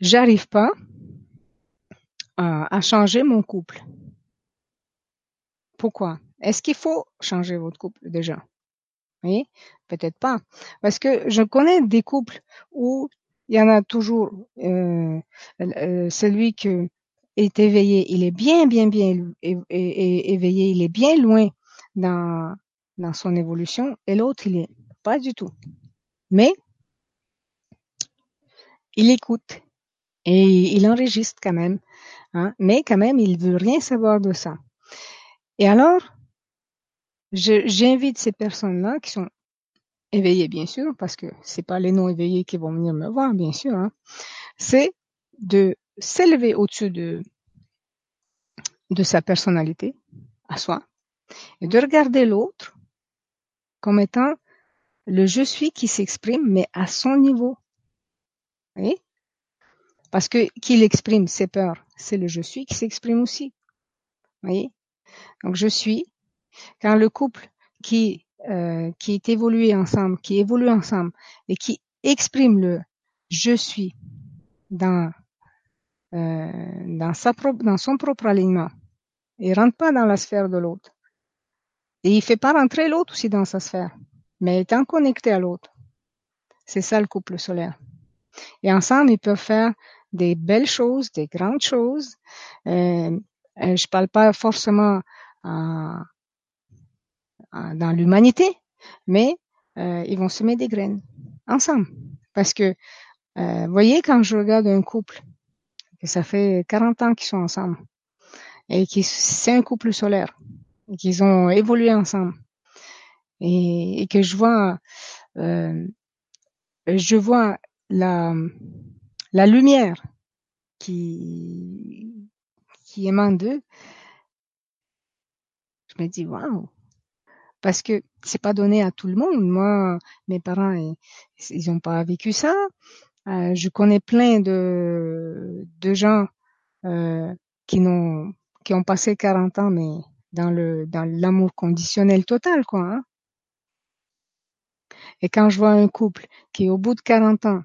j'arrive pas à changer mon couple? Pourquoi? Est-ce qu'il faut changer votre couple déjà? Oui, peut-être pas. Parce que je connais des couples où il y en a toujours euh, euh, celui qui est éveillé, il est bien, bien, bien éveillé, il est bien loin dans, dans son évolution, et l'autre, il est pas du tout. Mais il écoute et il enregistre quand même Hein, mais quand même, il veut rien savoir de ça. Et alors, j'invite ces personnes-là qui sont éveillées, bien sûr, parce que c'est pas les non éveillés qui vont venir me voir, bien sûr. Hein, c'est de s'élever au-dessus de de sa personnalité à soi et de regarder l'autre comme étant le je suis qui s'exprime, mais à son niveau. Vous voyez? Parce que qu'il exprime ses peurs, c'est le je suis qui s'exprime aussi. Vous voyez? Donc je suis. Quand le couple qui euh, qui est évolué ensemble, qui évolue ensemble et qui exprime le je suis dans euh, dans sa propre dans son propre alignement, il rentre pas dans la sphère de l'autre. Et il fait pas rentrer l'autre aussi dans sa sphère, mais étant connecté à l'autre. C'est ça le couple solaire. Et ensemble, ils peuvent faire des belles choses, des grandes choses. Euh, euh je parle pas forcément dans l'humanité, mais euh, ils vont semer des graines ensemble. Parce que, euh, voyez, quand je regarde un couple, que ça fait 40 ans qu'ils sont ensemble, et qui c'est un couple solaire, et qu'ils ont évolué ensemble, et, et que je vois, euh, je vois la la lumière qui, qui émane d'eux, je me dis waouh, parce que c'est pas donné à tout le monde. Moi, mes parents, ils n'ont pas vécu ça. Euh, je connais plein de de gens euh, qui n'ont qui ont passé 40 ans, mais dans le dans l'amour conditionnel total, quoi. Hein. Et quand je vois un couple qui, au bout de 40 ans,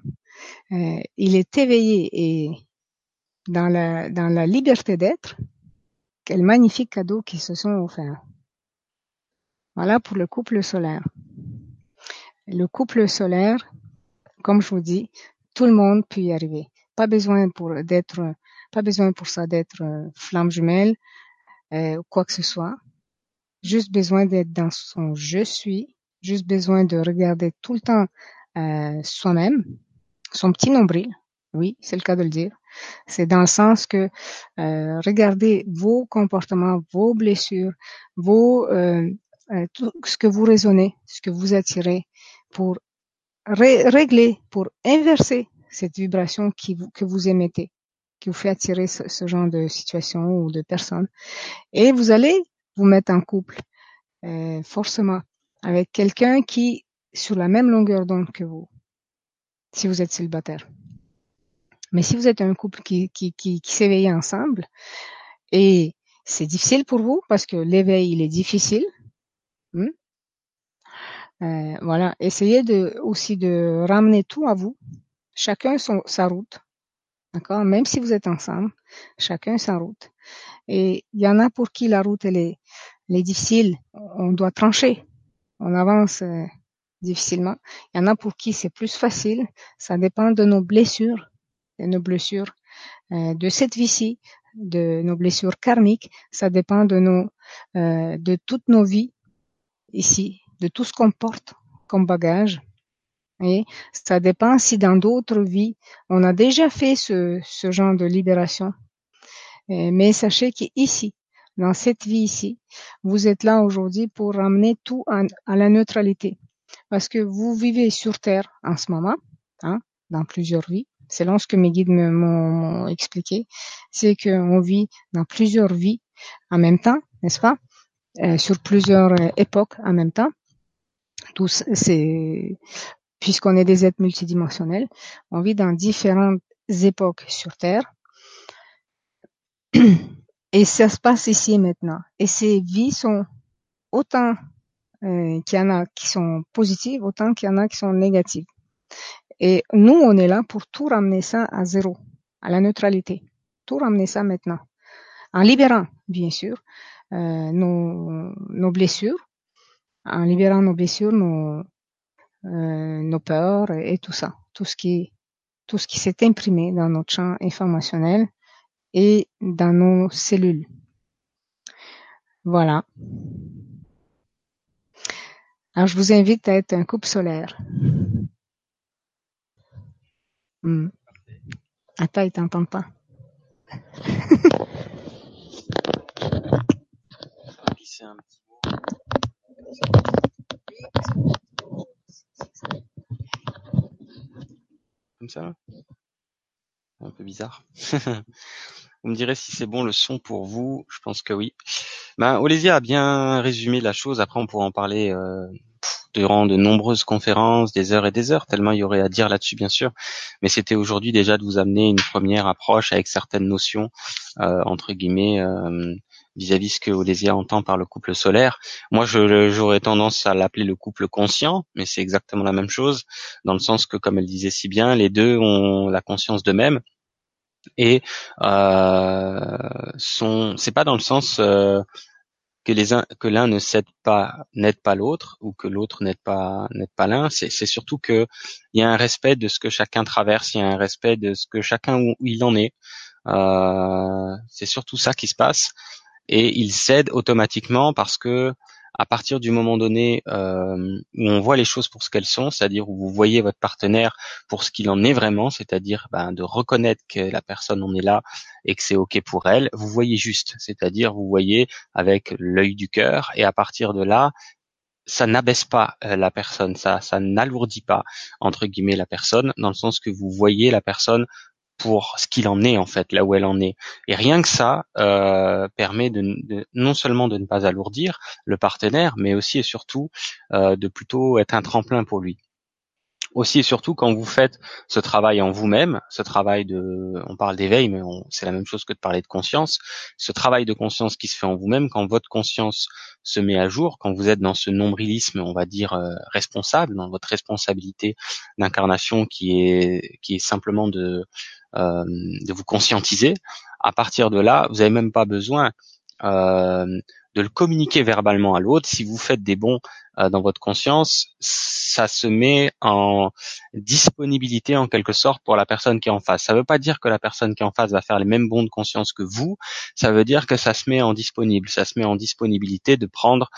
euh, il est éveillé et dans la, dans la liberté d'être, quel magnifique cadeau qu'ils se sont offerts. Voilà pour le couple solaire. Le couple solaire, comme je vous dis, tout le monde peut y arriver. Pas besoin pour d'être, pas besoin pour ça d'être euh, flamme jumelle, euh, quoi que ce soit. Juste besoin d'être dans son je suis. Juste besoin de regarder tout le temps euh, soi-même, son petit nombril, oui, c'est le cas de le dire. C'est dans le sens que euh, regardez vos comportements, vos blessures, vos tout ce que vous raisonnez, ce que vous attirez, pour régler, pour inverser cette vibration qui que vous émettez, qui vous fait attirer ce, ce, genre de situation ou de personne. Et vous allez vous mettre en couple, euh, forcément, avec quelqu'un qui sur la même longueur d'onde que vous si vous êtes célibataire. Mais si vous êtes un couple qui, qui, qui, qui s'éveille ensemble et c'est difficile pour vous parce que l'éveil il est difficile, hmm? euh, voilà, essayez de aussi de ramener tout à vous, chacun son, sa route, d'accord? Même si vous êtes ensemble, chacun sa route. Et il y en a pour qui la route elle est, difficile, on doit trancher, on avance euh, difficilement. Il y en a pour qui c'est plus facile, ça dépend de nos blessures de nos blessures euh, de cette vie-ci, de nos blessures karmiques. Ça dépend de nos, de toutes nos vies ici, de tout ce qu'on porte comme bagage. Et ça dépend si dans d'autres vies, on a déjà fait ce, genre de libération. mais sachez qu'ici, dans cette vie ici, vous êtes là aujourd'hui pour ramener tout à, la neutralité. Parce que vous vivez sur Terre en ce moment, hein, dans plusieurs vies selon ce que mes guides m'ont expliqué, c'est qu'on vit dans plusieurs vies en même temps, n'est-ce pas? euh, Sur plusieurs euh, époques en même temps. Tous, c'est puisqu'on est des êtres multidimensionnels, on vit dans différentes époques sur Terre. Et ça se passe ici maintenant. Et ces vies sont autant euh, qu'il y en a qui sont positives, autant qu'il y en a qui sont négatives. Et nous, on est là pour tout ramener ça à zéro, à la neutralité. Tout ramener ça maintenant. En libérant, bien sûr, euh, nos, nos, blessures, en libérant nos blessures, nos, euh, nos peurs et tout ça. Tout ce qui, tout ce qui s'est imprimé dans notre champ informationnel et dans nos cellules. Voilà. Alors, je vous invite à être un couple solaire. Mmh. Attends, ils t'entendent pas. Comme ça Un peu bizarre. vous me direz si c'est bon le son pour vous. Je pense que oui. Ben, Olésia a bien résumé la chose. Après, on pourra en parler euh, durant de nombreuses conférences, des heures et des heures, tellement il y aurait à dire là-dessus bien sûr. Mais c'était aujourd'hui déjà de vous amener une première approche avec certaines notions euh, entre guillemets euh, vis-à-vis ce que Olésia entend par le couple solaire. Moi, j'aurais tendance à l'appeler le couple conscient, mais c'est exactement la même chose, dans le sens que, comme elle disait si bien, les deux ont la conscience d'eux-mêmes et euh, sont. C'est pas dans le sens euh, que les uns, que l'un ne cède pas, n'aide pas l'autre, ou que l'autre n'aide pas, n'aide pas l'un. C'est, c'est surtout que il y a un respect de ce que chacun traverse, il y a un respect de ce que chacun où, il en est. Euh, c'est surtout ça qui se passe, et il cède automatiquement parce que à partir du moment donné euh, où on voit les choses pour ce qu'elles sont, c'est-à-dire où vous voyez votre partenaire pour ce qu'il en est vraiment, c'est-à-dire ben, de reconnaître que la personne en est là et que c'est ok pour elle, vous voyez juste, c'est-à-dire vous voyez avec l'œil du cœur et à partir de là, ça n'abaisse pas euh, la personne, ça, ça n'alourdit pas entre guillemets la personne, dans le sens que vous voyez la personne pour ce qu'il en est en fait, là où elle en est. Et rien que ça euh, permet de, non seulement de ne pas alourdir le partenaire, mais aussi et surtout euh, de plutôt être un tremplin pour lui aussi et surtout quand vous faites ce travail en vous-même, ce travail de, on parle d'éveil, mais c'est la même chose que de parler de conscience, ce travail de conscience qui se fait en vous-même, quand votre conscience se met à jour, quand vous êtes dans ce nombrilisme, on va dire euh, responsable, dans votre responsabilité d'incarnation qui est qui est simplement de euh, de vous conscientiser, à partir de là, vous n'avez même pas besoin euh, de le communiquer verbalement à l'autre. Si vous faites des bons euh, dans votre conscience, ça se met en disponibilité en quelque sorte pour la personne qui est en face. Ça ne veut pas dire que la personne qui est en face va faire les mêmes bons de conscience que vous. Ça veut dire que ça se met en disponible, ça se met en disponibilité de prendre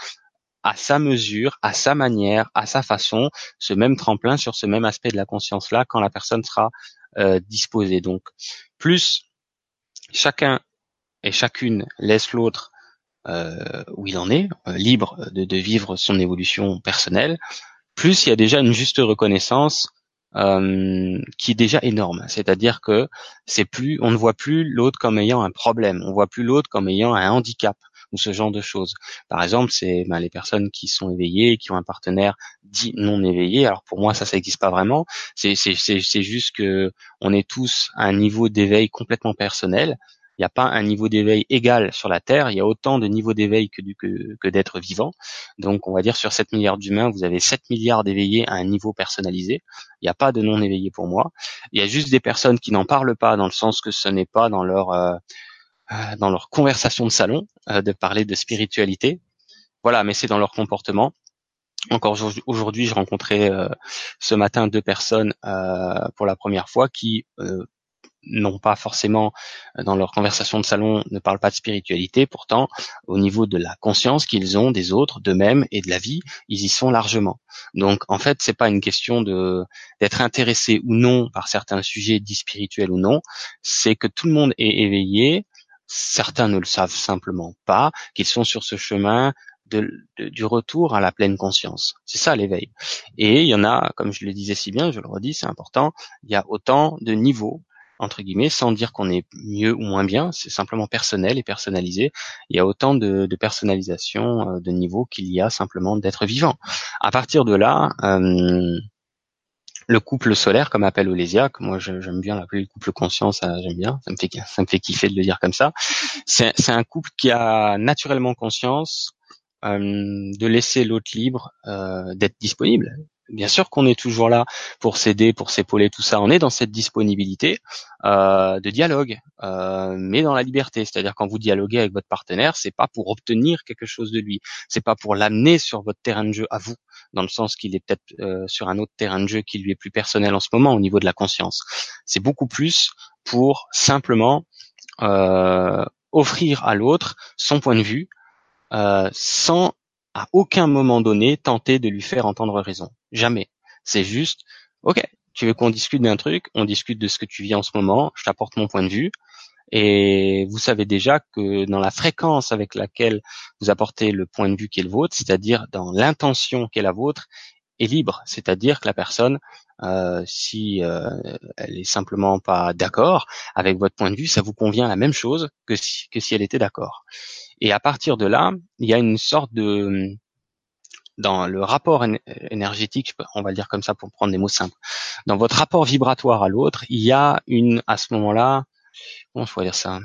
à sa mesure, à sa manière, à sa façon, ce même tremplin sur ce même aspect de la conscience là quand la personne sera euh, disposée. Donc, plus chacun et chacune laisse l'autre euh, où il en est, euh, libre de, vivre son évolution personnelle, plus il y a déjà une juste reconnaissance euh, qui est déjà énorme. C'est-à-dire que c'est plus, on ne voit plus l'autre comme ayant un problème, on voit plus l'autre comme ayant un handicap, ou ce genre de choses. Par exemple, c'est ben, les personnes qui sont éveillées, qui ont un partenaire dit non éveillé. Alors pour moi, ça, ça n'existe pas vraiment. C'est juste que on est tous à un niveau d'éveil complètement personnel. Il n'y a pas un niveau d'éveil égal sur la Terre. Il y a autant de niveaux d'éveil que, que, que d'êtres vivants. Donc, on va dire sur 7 milliards d'humains, vous avez 7 milliards d'éveillés à un niveau personnalisé. Il n'y a pas de non éveillés pour moi. Il y a juste des personnes qui n'en parlent pas dans le sens que ce n'est pas dans leur euh, euh, dans leur conversation de salon euh, de parler de spiritualité. Voilà, mais c'est dans leur comportement. Encore aujourd'hui, je rencontrais ce matin deux personnes pour la première fois qui n'ont pas forcément euh, dans leur conversation de salon ne parlent pas de spiritualité, pourtant au niveau de la conscience qu'ils ont des autres, d'eux-mêmes et de la vie, ils y sont largement. Donc en fait, c'est pas une question de d'être intéressé ou non par certains sujets dits spirituels ou non, c'est que tout le monde est éveillé, certains ne le savent simplement pas, qu'ils sont sur ce chemin du retour à la pleine conscience. C'est ça l'éveil. Et il y en a, comme je le disais si bien, je le redis, c'est important, il y a autant de niveaux entre guillemets, sans dire qu'on est mieux ou moins bien, c'est simplement personnel et personnalisé. Il y a autant de, personnalisation euh, de niveau qu'il y a simplement d'être vivant. À partir de là, euh, le couple solaire, comme appelle Olésia, que moi j'aime bien l'appeler le couple conscience, j'aime bien, ça me fait ça me fait kiffer de le dire comme ça. C'est un couple qui a naturellement conscience euh, de laisser l'autre libre, d'être disponible bien sûr qu'on est toujours là pour s'aider, pour s'épauler, tout ça. On est dans cette disponibilité euh, de dialogue, euh, mais dans la liberté. C'est-à-dire quand vous dialoguez avec votre partenaire, c'est pas pour obtenir quelque chose de lui, c'est pas pour l'amener sur votre terrain de jeu à vous, dans le sens qu'il est peut-être euh, sur un autre terrain de jeu qui lui est plus personnel en ce moment au niveau de la conscience. C'est beaucoup plus pour simplement offrir à l'autre son point de vue sans à aucun moment donné tenter de lui faire entendre raison. Jamais. C'est juste, ok, tu veux qu'on discute d'un truc, on discute de ce que tu vis en ce moment, je t'apporte mon point de vue, et vous savez déjà que dans la fréquence avec laquelle vous apportez le point de vue qui est le vôtre, c'est-à-dire dans l'intention qui est la vôtre, est libre. C'est-à-dire que la personne, euh, si euh, elle est simplement pas d'accord avec votre point de vue, ça vous convient la même chose que si, que si elle était d'accord. Et à partir de là, il y a une sorte de dans le rapport énergétique, on va le dire comme ça pour prendre des mots simples, dans votre rapport vibratoire à l'autre, il y a une, à ce moment-là, comment pourrais dire ça,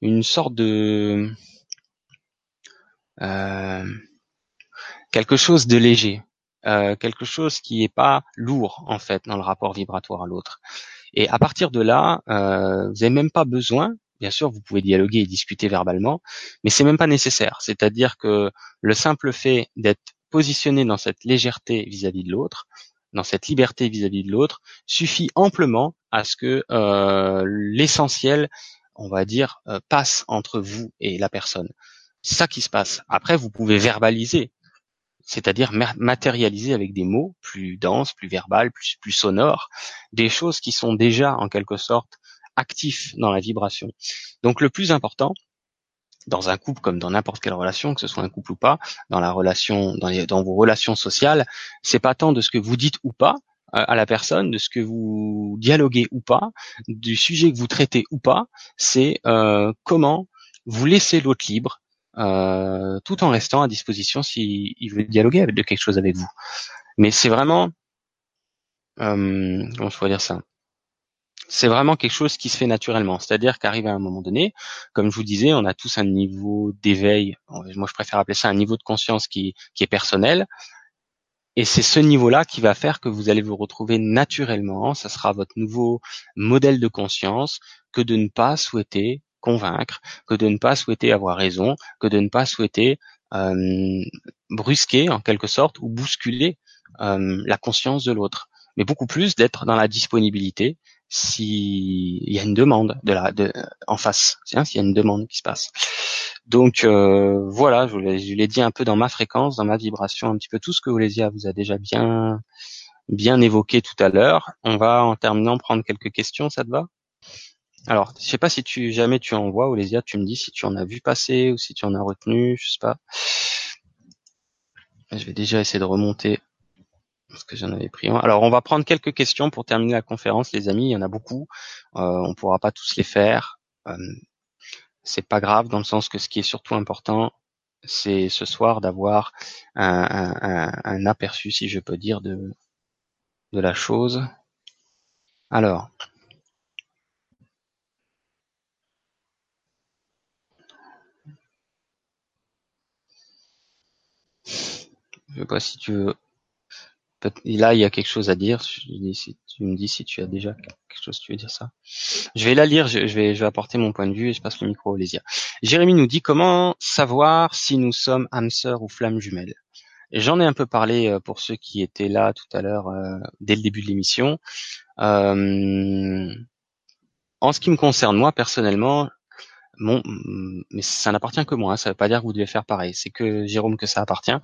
une sorte de euh, quelque chose de léger, euh, quelque chose qui est pas lourd en fait dans le rapport vibratoire à l'autre. Et à partir de là, euh, vous n'avez même pas besoin Bien sûr, vous pouvez dialoguer et discuter verbalement, mais c'est même pas nécessaire. C'est-à-dire que le simple fait d'être positionné dans cette légèreté vis-à-vis de l'autre, dans cette liberté vis-à-vis de l'autre, suffit amplement à ce que euh, l'essentiel, on va dire, passe entre vous et la personne. C'est ça qui se passe. Après, vous pouvez verbaliser, c'est-à-dire matérialiser avec des mots plus denses, plus verbales, plus, sonores, des choses qui sont déjà en quelque sorte actif dans la vibration. Donc le plus important, dans un couple comme dans n'importe quelle relation, que ce soit un couple ou pas, dans la relation, dans, dans vos relations sociales, c'est pas tant de ce que vous dites ou pas euh, à la personne, de ce que vous dialoguez ou pas, du sujet que vous traitez ou pas, c'est euh, comment vous laissez l'autre libre, euh, tout en restant à disposition s'il veut dialoguer de quelque chose avec vous. Mais c'est vraiment, comment je pourrais dire ça? C'est vraiment quelque chose qui se fait naturellement. C'est-à-dire qu'arrive à un moment donné, comme je vous disais, on a tous un niveau d'éveil. Moi, je préfère appeler ça un niveau de conscience qui, qui est personnel. Et c'est ce niveau-là qui va faire que vous allez vous retrouver naturellement. Ça sera votre nouveau modèle de conscience que de ne pas souhaiter convaincre, que de ne pas souhaiter avoir raison, que de ne pas souhaiter euh, brusquer en quelque sorte ou bousculer euh, la conscience de l'autre, mais beaucoup plus d'être dans la disponibilité, s'il y a une demande de la de, en face, s'il y a une demande qui se passe. Donc euh, voilà, je vous l'ai dit un peu dans ma fréquence, dans ma vibration, un petit peu tout ce que Olésia vous a déjà bien bien évoqué tout à l'heure. On va en terminant prendre quelques questions, ça te va? Alors, je sais pas si tu jamais tu en vois, Olésia, tu me dis si tu en as vu passer ou si tu en as retenu, je sais pas. Je vais déjà essayer de remonter parce que j'en avais pris un. Alors, on va prendre quelques questions pour terminer la conférence, les amis. Il y en a beaucoup. Euh, on pourra pas tous les faire. Euh, c'est pas grave dans le sens que ce qui est surtout important, c'est ce soir d'avoir un, aperçu, si je peux dire, de, de la chose. Alors, je sais pas si tu veux Là, il y a quelque chose à dire. tu me dis si tu as déjà quelque chose, tu veux dire ça. Je vais la lire, je, vais, apporter mon point de vue et je passe le micro à Olésia. Jérémy nous dit comment savoir si nous sommes âmes sœurs ou flammes jumelles? J'en ai un peu parlé euh, pour ceux qui étaient là tout à l'heure euh, dès le début de l'émission. Euh, en ce qui me concerne, moi personnellement, mais ça n'appartient que moi. Hein, ça ne veut pas dire que vous devez faire pareil. C'est que Jérôme que ça appartient,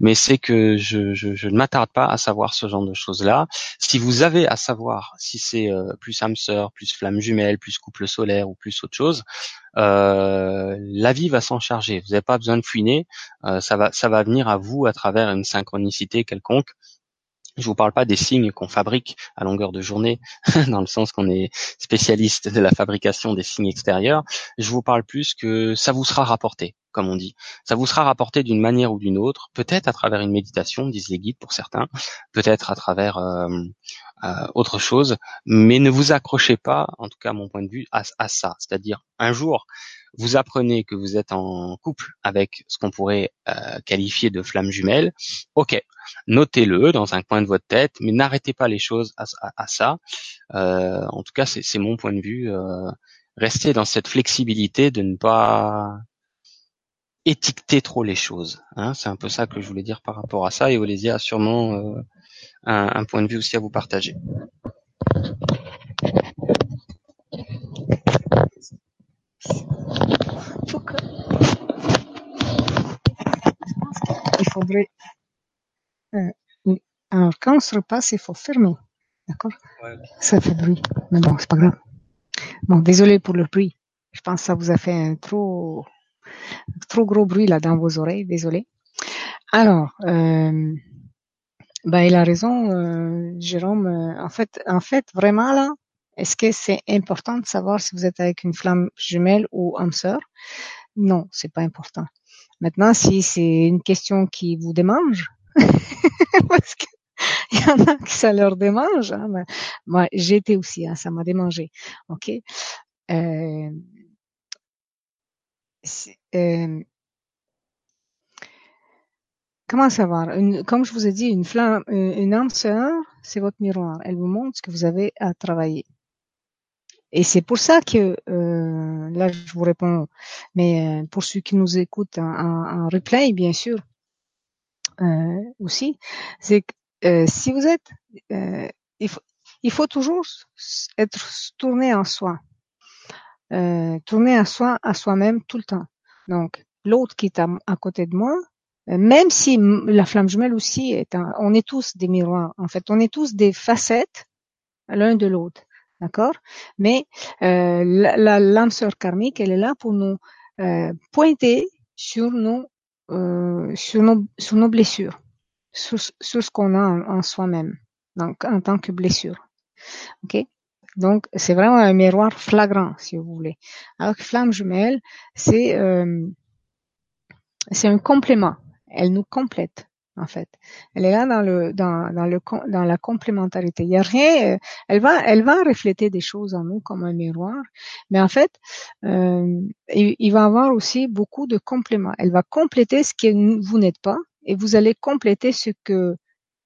mais c'est que je, je, ne m'attarde pas à savoir ce genre de choses-là. Si vous avez à savoir si c'est euh, plus âme sœur, plus flamme jumelle, plus couple solaire ou plus autre chose, euh, la vie va s'en charger. Vous n'avez pas besoin de fouiner. Euh, ça va ça va venir à vous à travers une synchronicité quelconque je vous parle pas des signes qu'on fabrique à longueur de journée, dans le sens qu'on est spécialiste de la fabrication des signes extérieurs. Je vous parle plus que ça vous sera rapporté, comme on dit. Ça vous sera rapporté d'une manière ou d'une autre, peut-être à travers une méditation, disent les guides pour certains, peut-être à travers euh, euh, autre chose, mais ne vous accrochez pas, en tout cas à mon point de vue, à, à ça. C'est-à-dire un jour, vous apprenez que vous êtes en couple avec ce qu'on pourrait euh, qualifier de flamme jumelle, ok, notez-le dans un coin de votre tête, mais n'arrêtez pas les choses à, ça. Euh, en tout cas, c'est mon point de vue. Euh, restez dans cette flexibilité de ne pas étiqueter trop les choses. Hein. c'est un peu ça que je voulais dire par rapport à ça. Et Olésia a sûrement un, un point de vue aussi à vous partager. Il faudrait. Euh, alors, quand on se repasse, il faut fermer. D'accord? Ça fait bruit. Mais bon, c'est pas grave. Bon, désolé pour le bruit. Je pense que ça vous a fait un trop, trop gros bruit là dans vos oreilles. Désolé. Alors, euh, ben, il a raison, euh, Jérôme. En fait, en fait, vraiment là, est-ce que c'est important de savoir si vous êtes avec une flamme jumelle ou âme sœur? Non, c'est pas important. Maintenant, si c'est une question qui vous démange, parce qu'il y en a qui ça leur démange, hein, ben, moi été aussi, hein, ça m'a démangé. Ok? Euh, euh, comment savoir? Comme je vous ai dit, une flamme, une âme c'est votre miroir. Elle vous montre ce que vous avez à travailler. Et c'est pour ça que euh, là je vous réponds, mais euh, pour ceux qui nous écoutent en, replay, bien sûr, euh, aussi, c'est que euh, si vous êtes, euh, il faut, il faut toujours être tourné en soi, tourner à soi, à soi-même tout le temps. Donc l'autre qui est à, côté de moi, même si la flamme jumelle aussi est, un, on est tous des miroirs. En fait, on est tous des facettes l'un de l'autre. D'accord? Mais euh, la, l'âme sœur karmique, elle est là pour nous euh, pointer sur nos, euh, sur nos, sur nos blessures, sur, ce qu'on a en, soi-même, donc en tant que blessure. Ok? Donc c'est vraiment un miroir flagrant, si vous voulez. Alors que flamme jumelle, c'est c'est un complément. Elle nous complète en fait. Elle est là dans le dans, dans le dans la complémentarité. Il y a rien. Euh, elle va elle va refléter des choses en nous comme un miroir, mais en fait, euh, il, va avoir aussi beaucoup de compléments. Elle va compléter ce que vous n'êtes pas et vous allez compléter ce que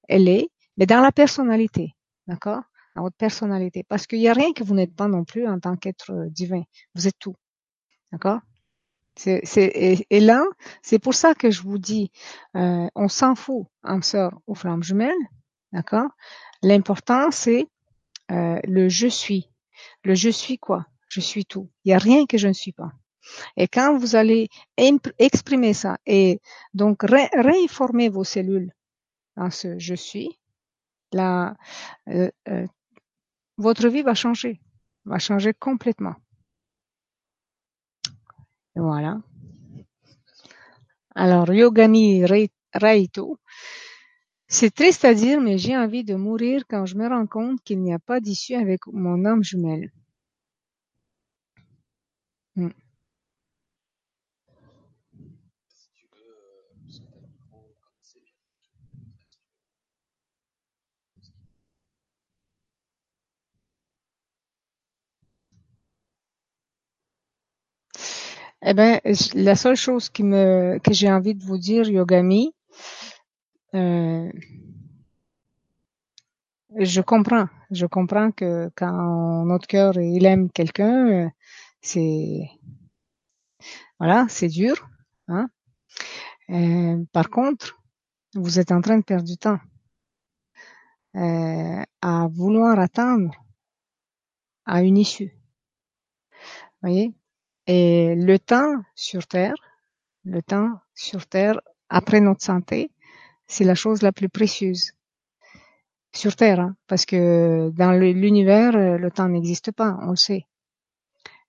elle est, mais dans la personnalité, d'accord, dans votre personnalité, parce qu'il y a rien que vous n'êtes pas non plus en tant qu'être divin. Vous êtes tout, d'accord? C'est, et, là, c'est pour ça que je vous dis, euh, on s'en fout, âme sœur ou flamme jumelle, d'accord? L'important, c'est euh, le je suis. Le je suis quoi? Je suis tout. Il n'y a rien que je ne suis pas. Et quand vous allez exprimer ça et donc réinformer vos cellules dans ce je suis, là, euh, votre vie va changer, va changer complètement. Voilà. Alors, Yogami Raito. C'est triste à dire, mais j'ai envie de mourir quand je me rends compte qu'il n'y a pas d'issue avec mon âme jumelle. Eh ben, la seule chose qui me, que j'ai envie de vous dire, Yogami, euh, je comprends, je comprends que quand notre cœur il aime quelqu'un, c'est voilà, c'est dur. Hein. Euh, par contre, vous êtes en train de perdre du temps euh, à vouloir attendre à une issue. Voyez? Et le temps sur Terre, le temps sur Terre après notre santé, c'est la chose la plus précieuse sur Terre, hein, parce que dans l'univers, euh, le temps n'existe pas, on le sait.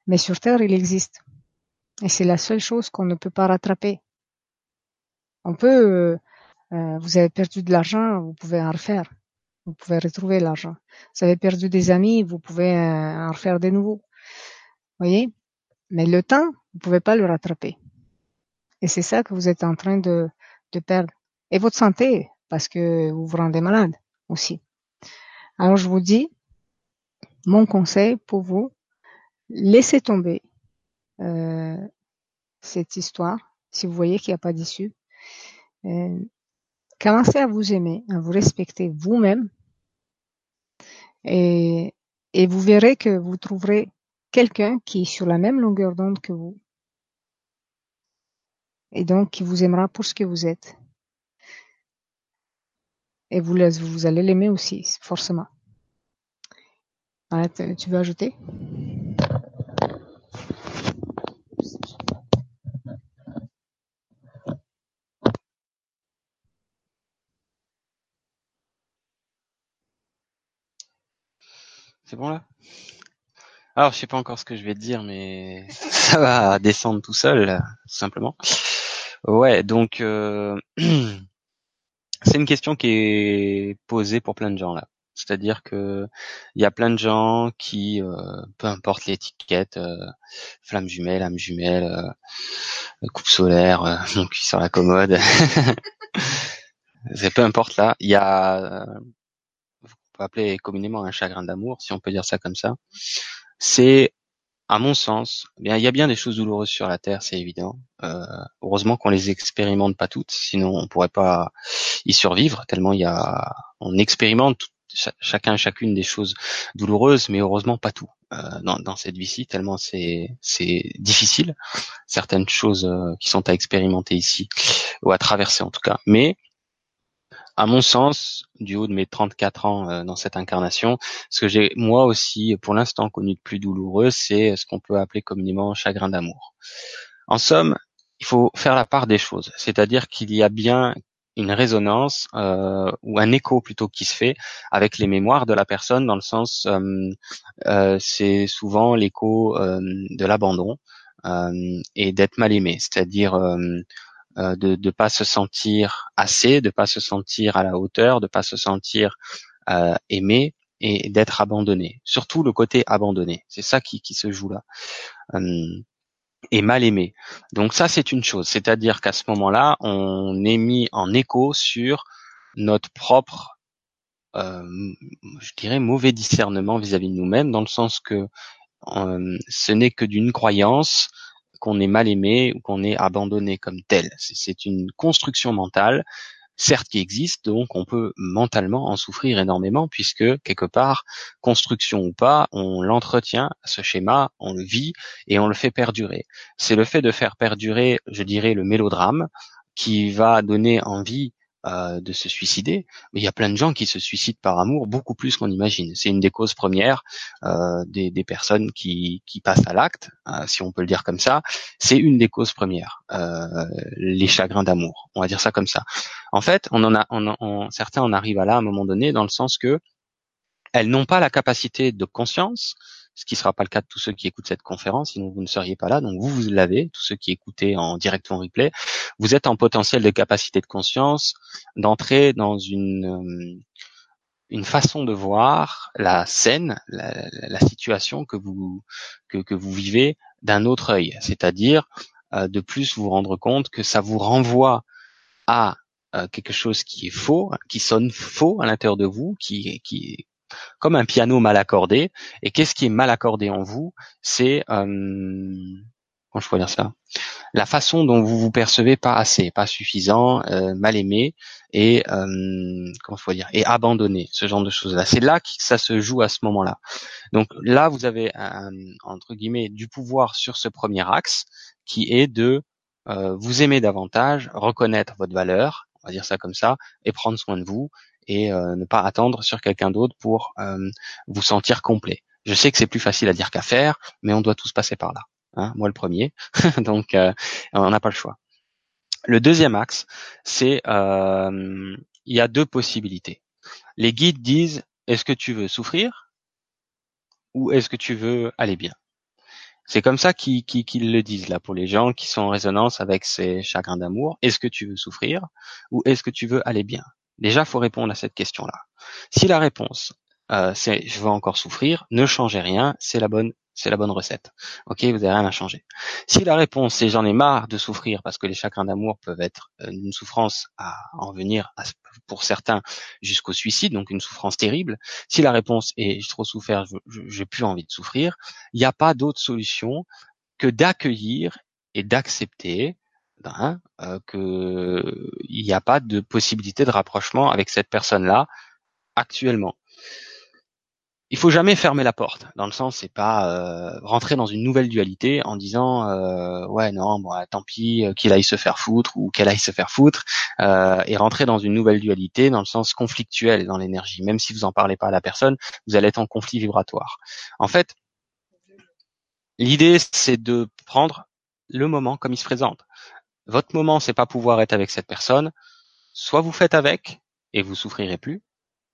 Mais sur Terre, il existe. Et c'est la seule chose qu'on ne peut pas rattraper. On peut, euh, euh, vous avez perdu de l'argent, vous pouvez en refaire. Vous pouvez retrouver l'argent. Vous avez perdu des amis, vous pouvez en refaire des nouveaux. Voyez? Mais le temps, vous pouvez pas le rattraper. Et c'est ça que vous êtes en train de, de perdre. Et votre santé, parce que vous vous rendez malade aussi. Alors je vous dis, mon conseil pour vous, laissez tomber euh, cette histoire si vous voyez qu'il n'y a pas d'issue. Euh, commencez à vous aimer, à vous respecter vous-même et, et vous verrez que vous trouverez quelqu'un qui est sur la même longueur d'onde que vous et donc qui vous aimera pour ce que vous êtes. Et vous, vous allez l'aimer aussi, forcément. tu veux ajouter? C'est bon là? Alors, je sais pas encore ce que je vais te dire, mais ça va descendre tout seul, tout simplement. Ouais, donc euh... C'est une question qui est posée pour plein de gens là. C'est-à-dire que il y a plein de gens qui, euh, peu importe l'étiquette, euh, flamme jumelle, âme jumelle, euh, coupe solaire, euh, mon cul sur la commode, c'est peu importe là. Il y a, on peut appeler communément un chagrin d'amour, si on peut dire ça comme ça. C'est à mon sens, bien, il y a bien des choses douloureuses sur la Terre, c'est évident. Euh, heureusement qu'on les expérimente pas toutes, sinon on pourrait pas y survivre. Tellement il y a, on expérimente chacun chacune des choses douloureuses, mais heureusement pas tout euh, dans, dans, cette vie-ci. Tellement c'est c'est difficile certaines choses euh, qui sont à expérimenter ici ou à traverser en tout cas. Mais à mon sens, du haut de mes 34 ans euh, dans cette incarnation, ce que j'ai moi aussi pour l'instant connu de plus douloureux, c'est ce qu'on peut appeler communément chagrin d'amour. En somme, il faut faire la part des choses, c'est-à-dire qu'il y a bien une résonance euh, ou un écho plutôt qui se fait avec les mémoires de la personne dans le sens euh, euh c'est souvent l'écho euh, de l'abandon et d'être mal aimé, c'est-à-dire euh, de ne pas se sentir assez, de pas se sentir à la hauteur, de pas se sentir euh, aimé et d'être abandonné. Surtout le côté abandonné, c'est ça qui, qui se joue là. Euh, et mal aimé. Donc ça c'est une chose, c'est-à-dire qu'à ce moment-là, on est mis en écho sur notre propre, euh, je dirais, mauvais discernement vis-à-vis de nous-mêmes, dans le sens que ce n'est que d'une croyance qu'on est mal aimé ou qu'on est abandonné comme tel. C'est une construction mentale, certes qui existe, donc on peut mentalement en souffrir énormément puisque quelque part, construction ou pas, on l'entretient, ce schéma, on le vit et on le fait perdurer. C'est le fait de faire perdurer, je dirais, le mélodrame qui va donner envie euh, de se suicider, mais il y a plein de gens qui se suicident par amour beaucoup plus qu'on imagine. C'est une des causes premières euh, des, personnes qui, qui passent à l'acte, euh, si on peut le dire comme ça. C'est une des causes premières, les chagrins d'amour. On va dire ça comme ça. En fait, on en a, on, certains en arrivent à là à un moment donné, dans le sens que elles n'ont pas la capacité de conscience ce qui ne sera pas le cas de tous ceux qui écoutent cette conférence, sinon vous ne seriez pas là. Donc vous, vous l'avez, tous ceux qui écoutez en direct ou en replay, vous êtes en potentiel de capacité de conscience d'entrer dans une euh, une façon de voir la scène, la, situation que vous vivez d'un autre œil, c'est-à-dire euh, de plus vous rendre compte que ça vous renvoie à euh, quelque chose qui est faux, qui sonne faux à l'intérieur de vous, qui, qui, comme un piano mal accordé. Et qu'est-ce qui est mal accordé en vous? C'est euh, comment je pourrais dire ça? La façon dont vous vous percevez pas assez, pas suffisant, euh, mal aimé et euh, comment je dire? Et abandonné, ce genre de choses-là. C'est là que ça se joue à ce moment-là. Donc là, vous avez un, entre guillemets du pouvoir sur ce premier axe qui est de euh, vous aimer davantage, reconnaître votre valeur, on va dire ça comme ça, et prendre soin de vous et euh, ne pas attendre sur quelqu'un d'autre pour euh, vous sentir complet. Je sais que c'est plus facile à dire qu'à faire, mais on doit tous passer par là. Hein, moi le premier, donc euh, on n'a pas le choix. Le deuxième axe, c'est euh, il y a deux possibilités. Les guides disent est-ce que tu veux souffrir ou est-ce que tu veux aller bien? C'est comme ça qu'ils le disent là pour les gens qui sont en résonance avec ces chagrins d'amour. Est-ce que tu veux souffrir ou est-ce que tu veux aller bien? Déjà, faut répondre à cette question-là. Si la réponse euh, c'est je veux encore souffrir, ne changez rien, c'est la bonne c'est la bonne recette. Ok, vous n'avez rien à changer. Si la réponse c'est j'en ai marre de souffrir parce que les chagrins d'amour peuvent être euh, une souffrance à en venir pour certains jusqu'au suicide, donc une souffrance terrible. Si la réponse est j'ai trop souffert, j'ai plus envie de souffrir, il n'y a pas d'autre solution que d'accueillir et d'accepter hein, euh, que il n'y a pas de possibilité de rapprochement avec cette personne-là actuellement il faut jamais fermer la porte. Dans le sens, c'est pas euh, rentrer dans une nouvelle dualité en disant euh, ouais non, bon, tant pis, euh, qu'il aille se faire foutre ou qu'elle aille se faire foutre, et rentrer dans une nouvelle dualité dans le sens conflictuel dans l'énergie. Même si vous en parlez pas à la personne, vous allez être en conflit vibratoire. En fait, l'idée c'est de prendre le moment comme il se présente. Votre moment, c'est pas pouvoir être avec cette personne. Soit vous faites avec et vous souffrirez plus,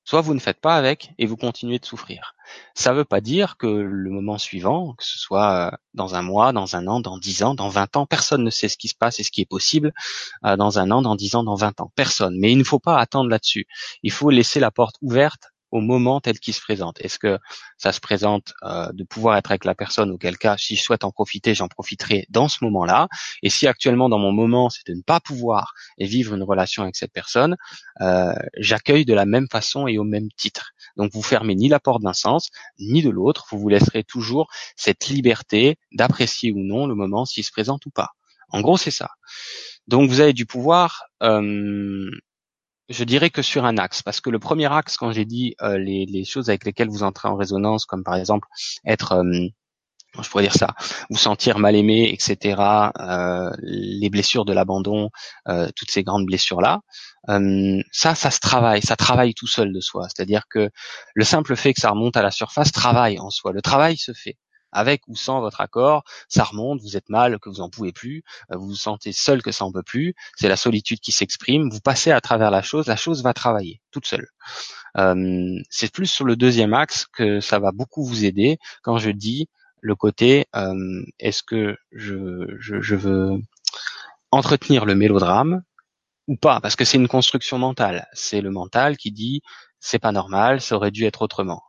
soit vous ne faites pas avec et vous continuez de souffrir. Ça ne veut pas dire que le moment suivant, que ce soit euh, dans un mois, dans un an, dans dix ans, dans vingt ans, personne ne sait ce qui se passe et ce qui est possible euh, dans un an, dans dix ans, dans vingt ans. Personne. Mais il ne faut pas attendre là-dessus. Il faut laisser la porte ouverte au moment tel qu'il se présente. Est-ce que ça se présente euh, de pouvoir être avec la personne, auquel cas, si je souhaite en profiter, j'en profiterai dans ce moment-là. Et si actuellement, dans mon moment, c'est de ne pas pouvoir vivre une relation avec cette personne, euh, j'accueille de la même façon et au même titre. Donc, vous fermez ni la porte d'un sens, ni de l'autre. Vous vous laisserez toujours cette liberté d'apprécier ou non le moment s'il se présente ou pas. En gros, c'est ça. Donc, vous avez du pouvoir euh, je dirais que sur un axe, parce que le premier axe, quand j'ai dit euh, les, choses avec lesquelles vous entrez en résonance, comme par exemple être, euh, je pourrais dire ça, vous sentir mal aimé, etc., euh, les blessures de l'abandon, euh, toutes ces grandes blessures-là, ça, ça se travaille, ça travaille tout seul de soi. C'est-à-dire que le simple fait que ça remonte à la surface travaille en soi. Le travail se fait avec ou sans votre accord, ça remonte, vous êtes mal, que vous en pouvez plus, euh, vous vous sentez seul, que ça en peut plus, c'est la solitude qui s'exprime, vous passez à travers la chose, la chose va travailler toute seule. Euh, c'est plus sur le deuxième axe que ça va beaucoup vous aider quand je dis le côté euh, est-ce que je, je, je veux entretenir le mélodrame ou pas? Parce que c'est une construction mentale. C'est le mental qui dit c'est pas normal ça aurait dû être autrement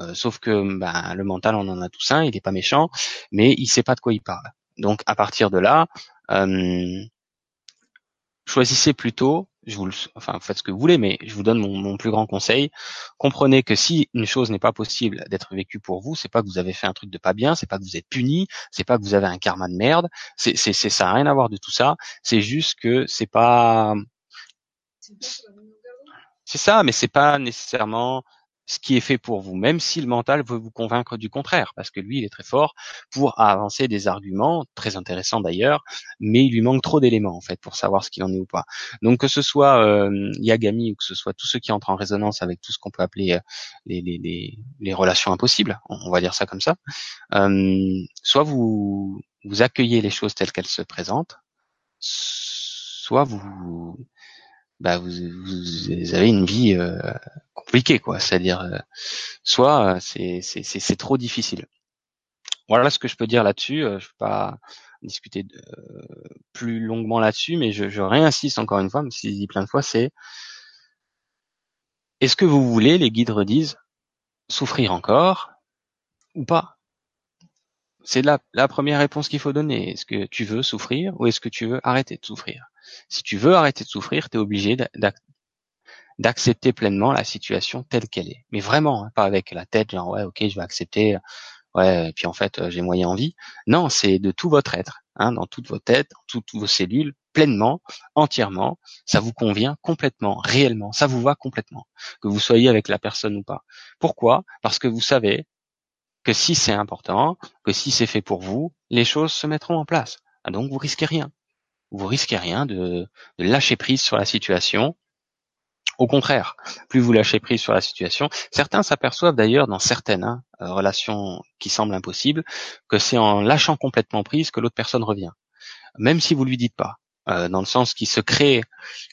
euh, sauf que ben, le mental, on en a tous un, il n'est pas méchant, mais il sait pas de quoi il parle. Donc à partir de là, euh, choisissez plutôt, je vous enfin faites ce que vous voulez, mais je vous donne mon, plus grand conseil. Comprenez que si une chose n'est pas possible d'être vécue pour vous, c'est pas que vous avez fait un truc de pas bien, c'est pas que vous êtes puni, c'est pas que vous avez un karma de merde, c'est, c'est, ça n'a rien à voir de tout ça. C'est juste que c'est pas, c'est ça, mais c'est pas nécessairement ce qui est fait pour vous, même si le mental veut vous convaincre du contraire, parce que lui, il est très fort pour avancer des arguments, très intéressants d'ailleurs, mais il lui manque trop d'éléments en fait pour savoir ce qu'il en est ou pas. Donc que ce soit euh, Yagami ou que ce soit tous ceux qui entrent en résonance avec tout ce qu'on peut appeler euh, les, les, les, les, relations impossibles, on, va dire ça comme ça, euh, soit vous, vous accueillez les choses telles qu'elles se présentent, soit vous bah vous, vous, avez une vie euh, compliquée quoi. C'est-à-dire euh, soit euh, c'est c'est c'est trop difficile. Voilà ce que je peux dire là-dessus je vais pas discuter de, plus longuement là-dessus mais je, je réinsiste encore une fois même si je dis plein de fois c'est est-ce que vous voulez les guides redisent souffrir encore ou pas? C'est la, la première réponse qu'il faut donner. Est-ce que tu veux souffrir ou est-ce que tu veux arrêter de souffrir? Si tu veux arrêter de souffrir, tu es obligé d'accepter pleinement la situation telle qu'elle est. Mais vraiment, hein, pas avec la tête, genre ouais, ok, je vais accepter, ouais, et puis en fait, euh, j'ai moyen envie. Non, c'est de tout votre être. hein, dans toute vos têtes, dans toutes vos cellules, pleinement, entièrement, ça vous convient complètement, réellement, ça vous va complètement, que vous soyez avec la personne ou pas. Pourquoi? Parce que vous savez que si c'est important, que si c'est fait pour vous, les choses se mettront en place. Ah, donc vous risquez rien. Vous risquez rien de, lâcher prise sur la situation. Au contraire, plus vous lâchez prise sur la situation, certains s'aperçoivent d'ailleurs dans certaines hein, relations qui semblent impossibles que c'est en lâchant complètement prise que l'autre personne revient, même si vous lui dites pas. Euh, dans le sens qui se crée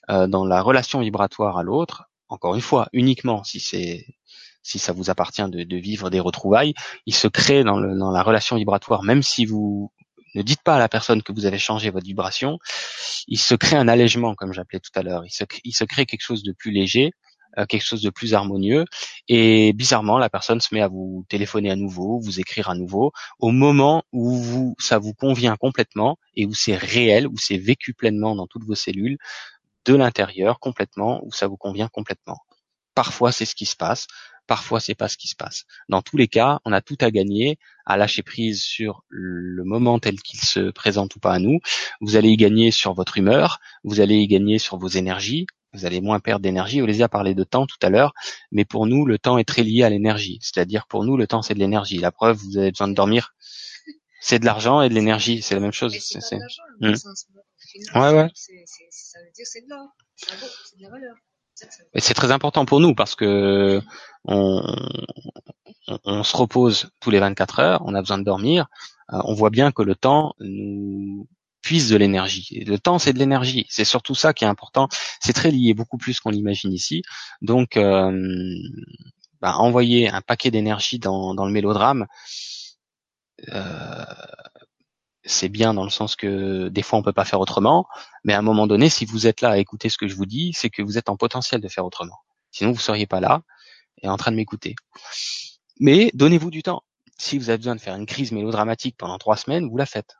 euh, dans la relation vibratoire à l'autre, encore une fois, uniquement si c'est si ça vous appartient de, vivre des retrouvailles, il se crée dans, dans la relation vibratoire, même si vous ne dites pas à la personne que vous avez changé votre vibration, il se crée un allègement, comme j'appelais tout à l'heure. Il se, crée quelque chose de plus léger, euh, quelque chose de plus harmonieux. Et bizarrement, la personne se met à vous téléphoner à nouveau, vous écrire à nouveau, au moment où vous, ça vous convient complètement et où c'est réel, où c'est vécu pleinement dans toutes vos cellules, de l'intérieur complètement, où ça vous convient complètement. Parfois, c'est ce qui se passe. Parfois, c'est pas ce qui se passe. Dans tous les cas, on a tout à gagner à lâcher prise sur le moment tel qu'il se présente ou pas à nous. Vous allez y gagner sur votre humeur, vous allez y gagner sur vos énergies, vous allez moins perdre d'énergie. Olivia a parlé de temps tout à l'heure, mais pour nous, le temps est très lié à l'énergie. C'est-à-dire, pour nous, le temps, c'est de l'énergie. La preuve, vous avez besoin de dormir. C'est de l'argent et de l'énergie, c'est la même chose. C'est, c'est... Ouais, ouais. Ça veut dire c'est de l'or, c'est de la valeur. C'est très important pour nous parce que on, on, se repose tous les 24 heures, on a besoin de dormir. Euh, on voit bien que le temps nous puise de l'énergie. Le temps, c'est de l'énergie. C'est surtout ça qui est important. C'est très lié, beaucoup plus qu'on l'imagine ici. Donc, euh, bah, envoyer un paquet d'énergie dans, dans, le mélodrame, euh, c'est bien dans le sens que des fois on peut pas faire autrement, mais à un moment donné, si vous êtes là à écouter ce que je vous dis, c'est que vous êtes en potentiel de faire autrement. Sinon, vous seriez pas là et en train de m'écouter. Mais donnez-vous du temps. Si vous avez besoin de faire une crise mélodramatique pendant trois semaines, vous la faites.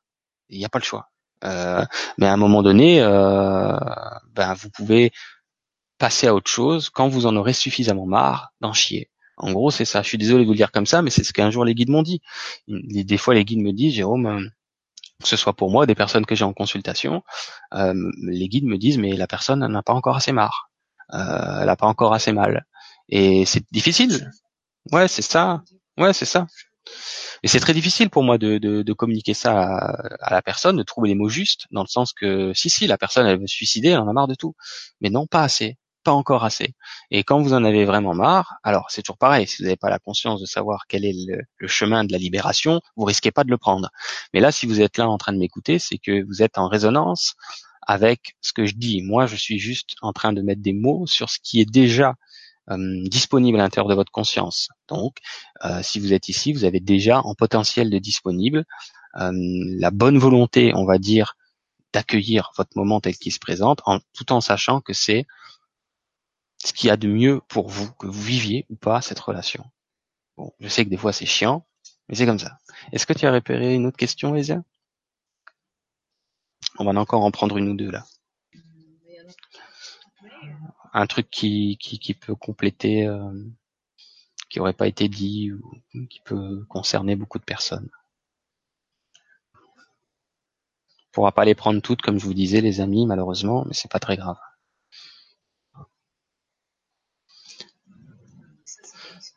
Il n'y a pas le choix. Euh, mais à un moment donné, euh, ben vous pouvez passer à autre chose quand vous en aurez suffisamment marre d'en chier. En gros, c'est ça. Je suis désolé de vous le dire comme ça, mais c'est ce qu'un jour les guides m'ont dit. Des fois, les guides me disent, Jérôme, que ce soit pour moi, des personnes que j'ai en consultation, euh, les guides me disent mais la personne n'a pas encore assez marre, euh, elle n'a pas encore assez mal, et c'est difficile. Ouais, c'est ça. Ouais, c'est ça. Et c'est très difficile pour moi de, communiquer ça à, à, la personne, de trouver les mots justes, dans le sens que si si la personne elle veut se suicider, elle en a marre de tout, mais non pas assez encore assez. Et quand vous en avez vraiment marre, alors c'est toujours pareil, si vous n'avez pas la conscience de savoir quel est le, chemin de la libération, vous risquez pas de le prendre. Mais là, si vous êtes là en train de m'écouter, c'est que vous êtes en résonance avec ce que je dis. Moi, je suis juste en train de mettre des mots sur ce qui est déjà euh, disponible à l'intérieur de votre conscience. Donc, euh, si vous êtes ici, vous avez déjà en potentiel de disponible euh, la bonne volonté, on va dire, d'accueillir votre moment tel qu'il se présente, en, tout en sachant que c'est ce qu'il y a de mieux pour vous, que vous viviez ou pas cette relation. Bon, je sais que des fois c'est chiant, mais c'est comme ça. Est-ce que tu as repéré une autre question, Lésia? On va encore en prendre une ou deux là. Un truc qui peut compléter, euh, qui aurait pas été dit ou qui peut concerner beaucoup de personnes. On pourra pas les prendre toutes, comme je vous disais, les amis, malheureusement, mais c'est pas très grave.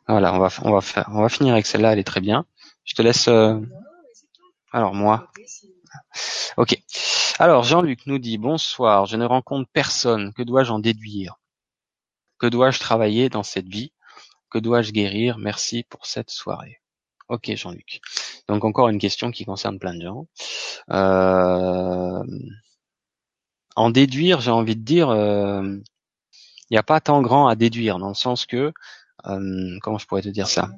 Voilà, on va, on va on va finir avec celle-là, elle est très bien. Je te laisse. Euh, alors moi. Ok. Alors Jean-Luc nous dit bonsoir. Je ne rencontre personne. Que dois-je en déduire? Que dois-je travailler dans cette vie? Que dois-je guérir? Merci pour cette soirée. Ok Jean-Luc. Donc encore une question qui concerne plein de gens. Euh, en déduire, j'ai envie de dire, euh, il n'y a pas tant grand à déduire dans le sens que comment je pourrais te dire ça?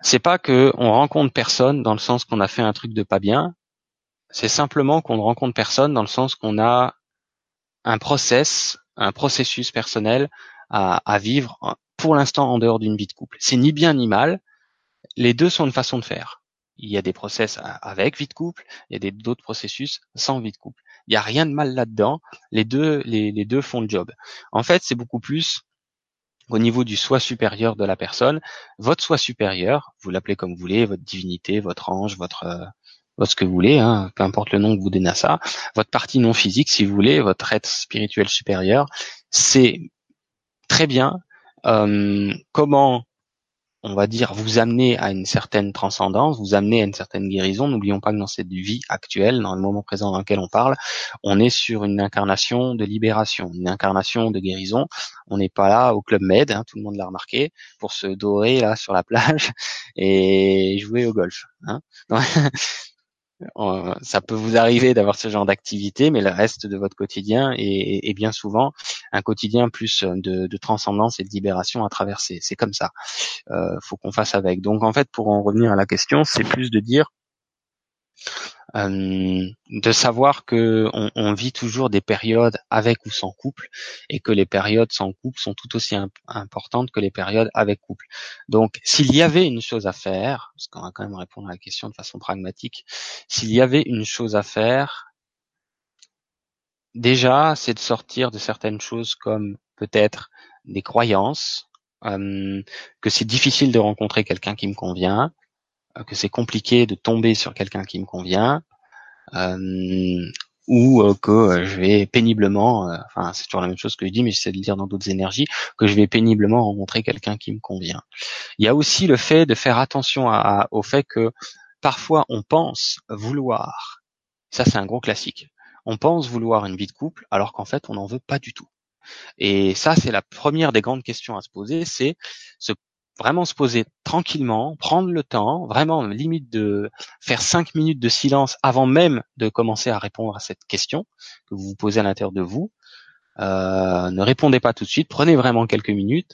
C'est pas que on rencontre personne dans le sens qu'on a fait un truc de pas bien. C'est simplement qu'on ne rencontre personne dans le sens qu'on a un process, un processus personnel à, à vivre pour l'instant en dehors d'une vie de couple. C'est ni bien ni mal. Les deux sont une façon de faire. Il y a des process avec vie de couple, il y a d'autres processus sans vie de couple. Il y a rien de mal là-dedans. Les deux, les, deux font le job. En fait, c'est beaucoup plus au niveau du soi supérieur de la personne, votre soi supérieur, vous l'appelez comme vous voulez, votre divinité, votre ange, votre euh, ce que vous voulez, hein, peu importe le nom que vous donnez à ça, votre partie non physique, si vous voulez, votre être spirituel supérieur, c'est très bien euh, comment on va dire, vous amener à une certaine transcendance, vous amener à une certaine guérison. N'oublions pas que dans cette vie actuelle, dans le moment présent dans lequel on parle, on est sur une incarnation de libération, une incarnation de guérison. On n'est pas là au club med, hein, tout le monde l'a remarqué, pour se dorer là sur la plage et jouer au golf. Hein. Euh, ça peut vous arriver d'avoir ce genre d'activité, mais le reste de votre quotidien est, bien souvent un quotidien plus de, transcendance et de libération à traverser. C'est comme ça. Euh, faut qu'on fasse avec. Donc en fait, pour en revenir à la question, c'est plus de dire euh, de savoir que on, vit toujours des périodes avec ou sans couple et que les périodes sans couple sont tout aussi importantes que les périodes avec couple. Donc, s'il y avait une chose à faire, parce qu'on va quand même répondre à la question de façon pragmatique, s'il y avait une chose à faire, déjà, c'est de sortir de certaines choses comme peut-être des croyances, euh, que c'est difficile de rencontrer quelqu'un qui me convient, que c'est compliqué de tomber sur quelqu'un qui me convient, euh, ou euh, que je vais péniblement, enfin c'est toujours la même chose que je dis, mais j'essaie de le dire dans d'autres énergies, que je vais péniblement rencontrer quelqu'un qui me convient. Il y a aussi le fait de faire attention au fait que parfois on pense vouloir, ça c'est un gros classique, on pense vouloir une vie de couple alors qu'en fait on n'en veut pas du tout. Et ça, c'est la première des grandes questions à se poser, c'est se vraiment se poser tranquillement, prendre le temps, vraiment limite de faire cinq minutes de silence avant même de commencer à répondre à cette question que vous vous posez à l'intérieur de vous. Euh, ne répondez pas tout de suite, prenez vraiment quelques minutes,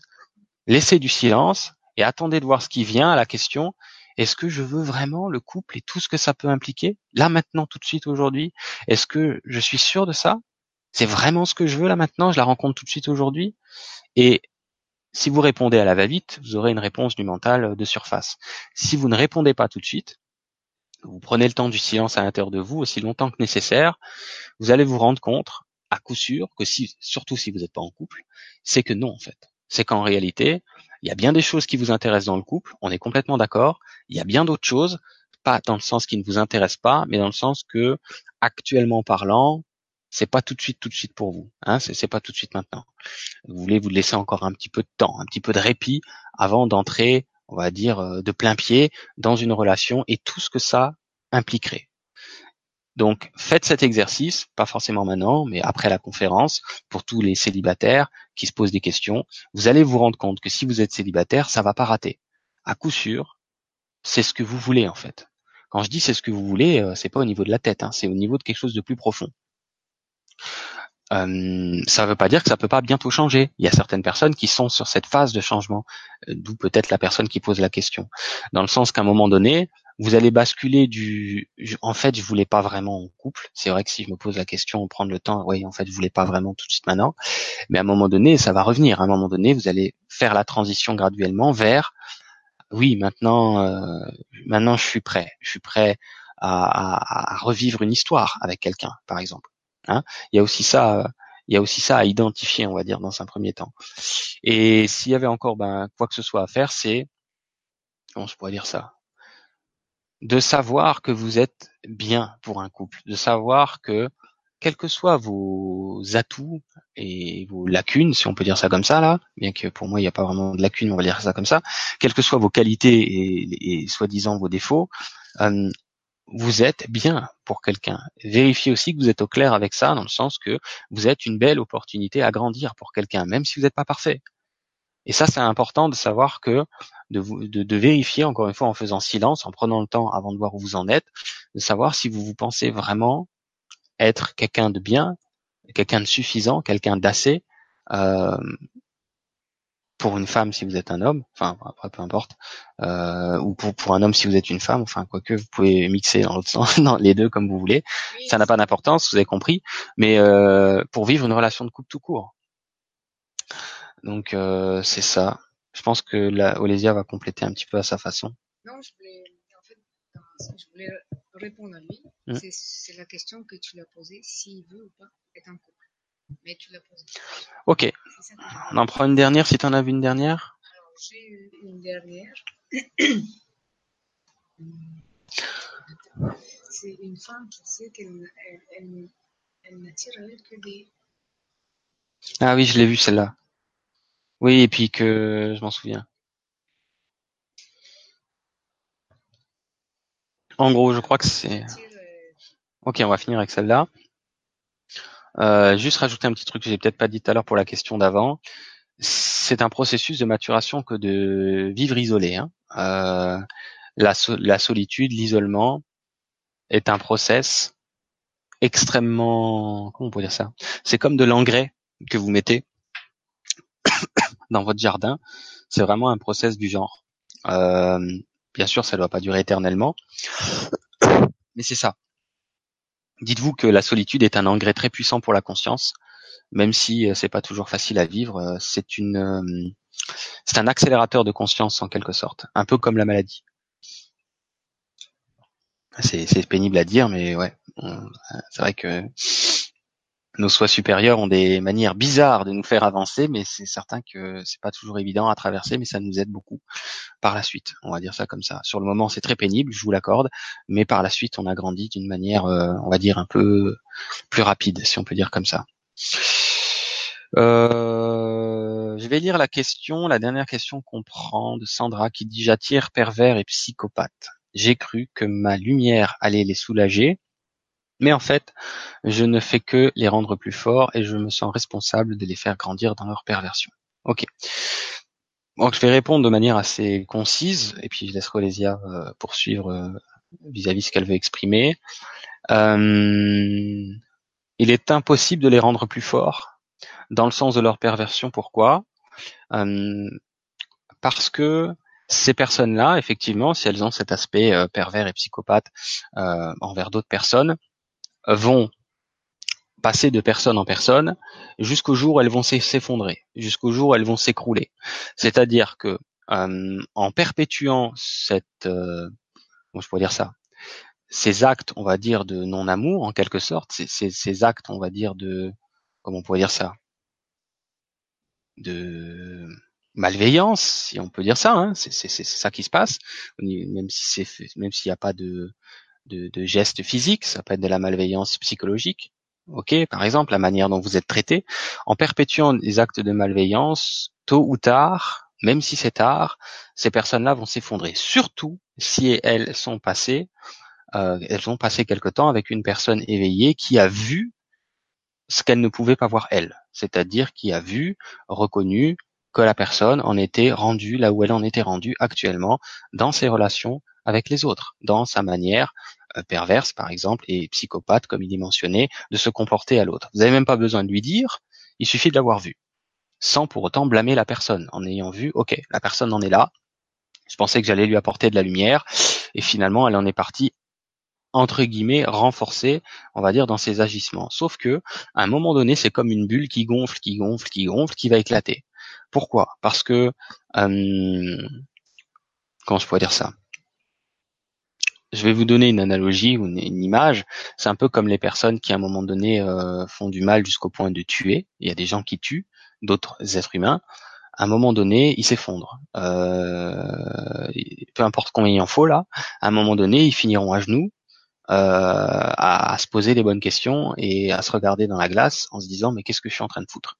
laissez du silence et attendez de voir ce qui vient à la question. Est-ce que je veux vraiment le couple et tout ce que ça peut impliquer là maintenant tout de suite aujourd'hui? Est-ce que je suis sûr de ça? C'est vraiment ce que je veux là maintenant? Je la rencontre tout de suite aujourd'hui? Et si vous répondez à la va-vite, vous aurez une réponse du mental de surface. Si vous ne répondez pas tout de suite, vous prenez le temps du silence à l'intérieur de vous aussi longtemps que nécessaire, vous allez vous rendre compte, à coup sûr, que si, surtout si vous n'êtes pas en couple, c'est que non en fait. C'est qu'en réalité, il y a bien des choses qui vous intéressent dans le couple, on est complètement d'accord. Il y a bien d'autres choses, pas dans le sens qui ne vous intéressent pas, mais dans le sens que, actuellement parlant, c'est pas tout de suite tout de suite pour vous. Hein, c'est pas tout de suite maintenant. Vous voulez vous laisser encore un petit peu de temps, un petit peu de répit avant d'entrer, on va dire, euh, de plein pied dans une relation et tout ce que ça impliquerait. Donc faites cet exercice, pas forcément maintenant, mais après la conférence, pour tous les célibataires qui se posent des questions, vous allez vous rendre compte que si vous êtes célibataire, ça va pas rater. À coup sûr, c'est ce que vous voulez en fait. Quand je dis c'est ce que vous voulez, euh, c'est pas au niveau de la tête, hein, c'est au niveau de quelque chose de plus profond. Euh, ça ne veut pas dire que ça peut pas bientôt changer. Il y a certaines personnes qui sont sur cette phase de changement, euh, d'où peut-être la personne qui pose la question. Dans le sens qu'à un moment donné, vous allez basculer du en fait je voulais pas vraiment en couple. C'est vrai que si je me pose la question prendre le temps oui en fait je voulais pas vraiment tout de suite maintenant. Mais à un moment donné ça va revenir. À un moment donné vous allez faire la transition graduellement vers oui maintenant euh, maintenant je suis prêt. Je suis prêt à, à revivre une histoire avec quelqu'un par exemple Hein. il y a aussi ça, il y a aussi ça à identifier, on va dire, dans un premier temps. Et s'il y avait encore ben, quoi que ce soit à faire, c'est, comment je pourrais dire ça, de savoir que vous êtes bien pour un couple, de savoir que quels que soient vos atouts et vos lacunes, si on peut dire ça comme ça là, bien que pour moi il n'y a pas vraiment de lacunes, on va dire ça comme ça, quelles que soient vos qualités et, et soi-disant vos défauts, euh, vous êtes bien pour quelqu'un. Vérifiez aussi que vous êtes au clair avec ça, dans le sens que vous êtes une belle opportunité à grandir pour quelqu'un, même si vous n'êtes pas parfait. Et ça, c'est important de savoir que, de, vous, de, vérifier, encore une fois, en faisant silence, en prenant le temps avant de voir où vous en êtes, de savoir si vous vous pensez vraiment être quelqu'un de bien, quelqu'un de suffisant, quelqu'un d'assez, euh, pour une femme si vous êtes un homme, enfin après peu importe, euh, ou pour, pour un homme si vous êtes une femme, enfin quoique vous pouvez mixer dans l'autre sens, dans les deux comme vous voulez, ça n'a pas d'importance, vous avez compris, mais euh, pour vivre une relation de couple tout court. Donc euh, c'est ça. Je pense que la Olésia va compléter un petit peu à sa façon. Non, je voulais, en fait, je voulais répondre à lui. Mmh. C'est la question que tu lui as posée, s'il veut ou pas être un couple. Ok. On en prend une dernière si tu en as vu une dernière. Alors, j'ai eu une dernière. C'est une femme qui sait qu'elle elle, elle, elle n'attire que des. Ah oui, je l'ai vue celle-là. Oui, et puis que je m'en souviens. En gros, je crois que c'est. euh, Ok, on va finir avec celle-là. Euh, juste rajouter un petit truc que j'ai peut-être pas dit tout à l'heure pour la question d'avant. C'est un processus de maturation que de vivre isolé. hein. Euh, la, so- la solitude, l'isolement est un process extrêmement comment on peut dire ça? C'est comme de l'engrais que vous mettez dans votre jardin. C'est vraiment un process du genre. Euh, bien sûr, ça ne doit pas durer éternellement, mais c'est ça. Dites-vous que la solitude est un engrais très puissant pour la conscience, même si euh, c'est pas toujours facile à vivre. euh, C'est une, euh, c'est un accélérateur de conscience en quelque sorte, un peu comme la maladie. C'est pénible à dire, mais ouais, c'est vrai que nos soins supérieurs ont des manières bizarres de nous faire avancer, mais c'est certain que c'est pas toujours évident à traverser, mais ça nous aide beaucoup par la suite. On va dire ça comme ça. Sur le moment, c'est très pénible, je vous l'accorde, mais par la suite, on a grandi d'une manière, euh, on va dire un peu plus rapide, si on peut dire comme ça. Euh, je vais lire la question, la dernière question qu'on prend de Sandra qui dit j'attire pervers et psychopathes. J'ai cru que ma lumière allait les soulager, mais en fait, je ne fais que les rendre plus forts et je me sens responsable de les faire grandir dans leur perversion. Ok. Donc je vais répondre de manière assez concise et puis je laisse Rolésia euh, poursuivre euh, vis-à-vis ce qu'elle veut exprimer. Euh, il est impossible de les rendre plus forts dans le sens de leur perversion. Pourquoi? Euh, Parce que ces personnes-là, effectivement, si elles ont cet aspect euh, pervers et psychopathe envers d'autres personnes, vont passer de personne en personne jusqu'au jour où elles vont s'e- s'effondrer, jusqu'au jour où elles vont s'écrouler. C'est-à-dire que euh, en perpétuant cette, euh, je pourrais dire ça, ces actes, on va dire de non-amour en quelque sorte, ces, actes, on va dire de, comment on pourrait dire ça, de malveillance, si on peut dire ça, hein, c'est ça qui se passe, même si c'est même s'il n'y a pas de, de, gestes physiques, ça peut être de la malveillance psychologique. Ok, par exemple, la manière dont vous êtes traité, en perpétuant des actes de malveillance, tôt ou tard, même si c'est tard, ces personnes-là vont s'effondrer. Surtout si elles sont passées, euh, elles ont passé quelque temps avec une personne éveillée qui a vu ce qu'elle ne pouvait pas voir elle, c'est-à-dire qui a vu, reconnu que la personne en était rendue là où elle en était rendue actuellement dans ses relations avec les autres, dans sa manière euh, perverse par exemple et psychopathe comme il est mentionné de se comporter à l'autre. Vous n'avez même pas besoin de lui dire, il suffit de l'avoir vu, sans pour autant blâmer la personne en ayant vu, ok, la personne en est là, je pensais que j'allais lui apporter de la lumière et finalement elle en est partie entre guillemets renforcée, on va dire dans ses agissements. Sauf que à un moment donné, c'est comme une bulle qui gonfle, qui gonfle, qui gonfle, qui va éclater. Pourquoi? Parce que euh, comment je pourrais dire ça? Je vais vous donner une analogie ou une, image. C'est un peu comme les personnes qui à un moment donné euh, font du mal jusqu'au point de tuer. Il y a des gens qui tuent d'autres êtres humains. À un moment donné, ils s'effondrent. Euh, peu importe combien il en faut là. À un moment donné, ils finiront à genoux euh, à, à se poser les bonnes questions et à se regarder dans la glace en se disant mais qu'est-ce que je suis en train de foutre?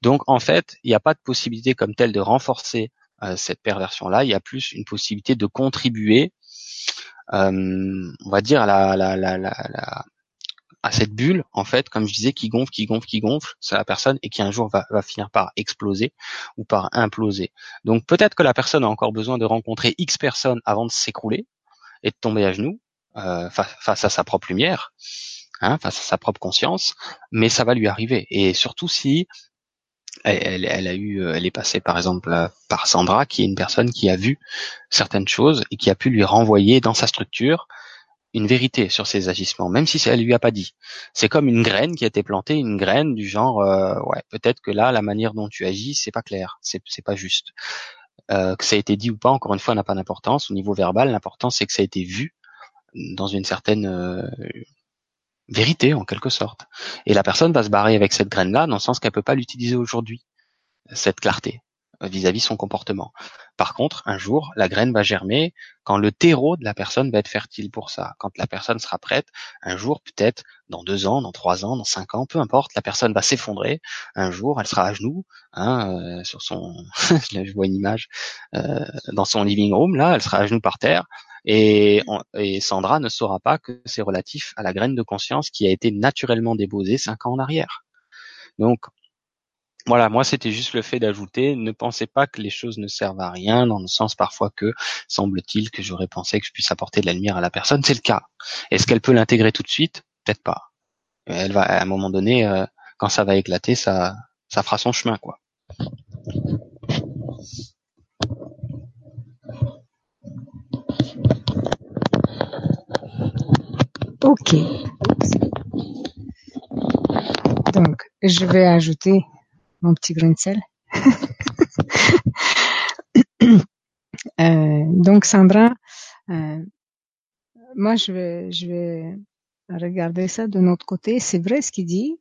Donc en fait, il n'y a pas de possibilité comme telle de renforcer euh, cette perversion-là. Il y a plus une possibilité de contribuer, euh, on va dire à cette bulle en fait, comme je disais, qui gonfle, qui gonfle, qui gonfle, c'est la personne et qui un jour va, finir par exploser ou par imploser. Donc peut-être que la personne a encore besoin de rencontrer X personnes avant de s'écrouler et de tomber à genoux euh, fa- face à sa propre lumière, hein, face à sa propre conscience, mais ça va lui arriver. Et surtout si elle, a eu, euh, elle est passée par exemple euh, par Sandra, qui est une personne qui a vu certaines choses et qui a pu lui renvoyer dans sa structure une vérité sur ses agissements, même si elle lui a pas dit. C'est comme une graine qui a été plantée, une graine du genre, euh, ouais, peut-être que là, la manière dont tu agis, c'est pas clair, c'est pas juste. Que ça a été dit ou pas, encore une fois, n'a pas d'importance. Au niveau verbal, l'important c'est que ça a été vu dans une certaine vérité en quelque sorte. Et la personne va se barrer avec cette graine-là dans le sens qu'elle peut pas l'utiliser aujourd'hui, cette clarté vis-à-vis son comportement. Par contre, un jour, la graine va germer quand le terreau de la personne va être fertile pour ça. Quand la personne sera prête, un jour, peut-être dans deux ans, dans trois ans, dans cinq ans, peu importe, la personne va s'effondrer. Un jour, elle sera à genoux hein, euh, sur son, je vois une image euh, dans son living room là, elle sera à genoux par terre. Et, Sandra ne saura pas que c'est relatif à la graine de conscience qui a été naturellement déposée cinq ans en arrière. Donc, voilà, moi c'était juste le fait d'ajouter, ne pensez pas que les choses ne servent à rien, dans le sens parfois que, semble-t-il, que j'aurais pensé que je puisse apporter de la lumière à la personne, c'est le cas. Est-ce qu'elle peut l'intégrer tout de suite? Peut-être pas. Elle va, à un moment donné, euh, quand ça va éclater, ça, ça fera son chemin, quoi. Ok. Donc, je vais ajouter mon petit grain de sel. Euh, donc Sandra, euh, moi je vais, regarder ça de notre côté. C'est vrai ce qu'il dit,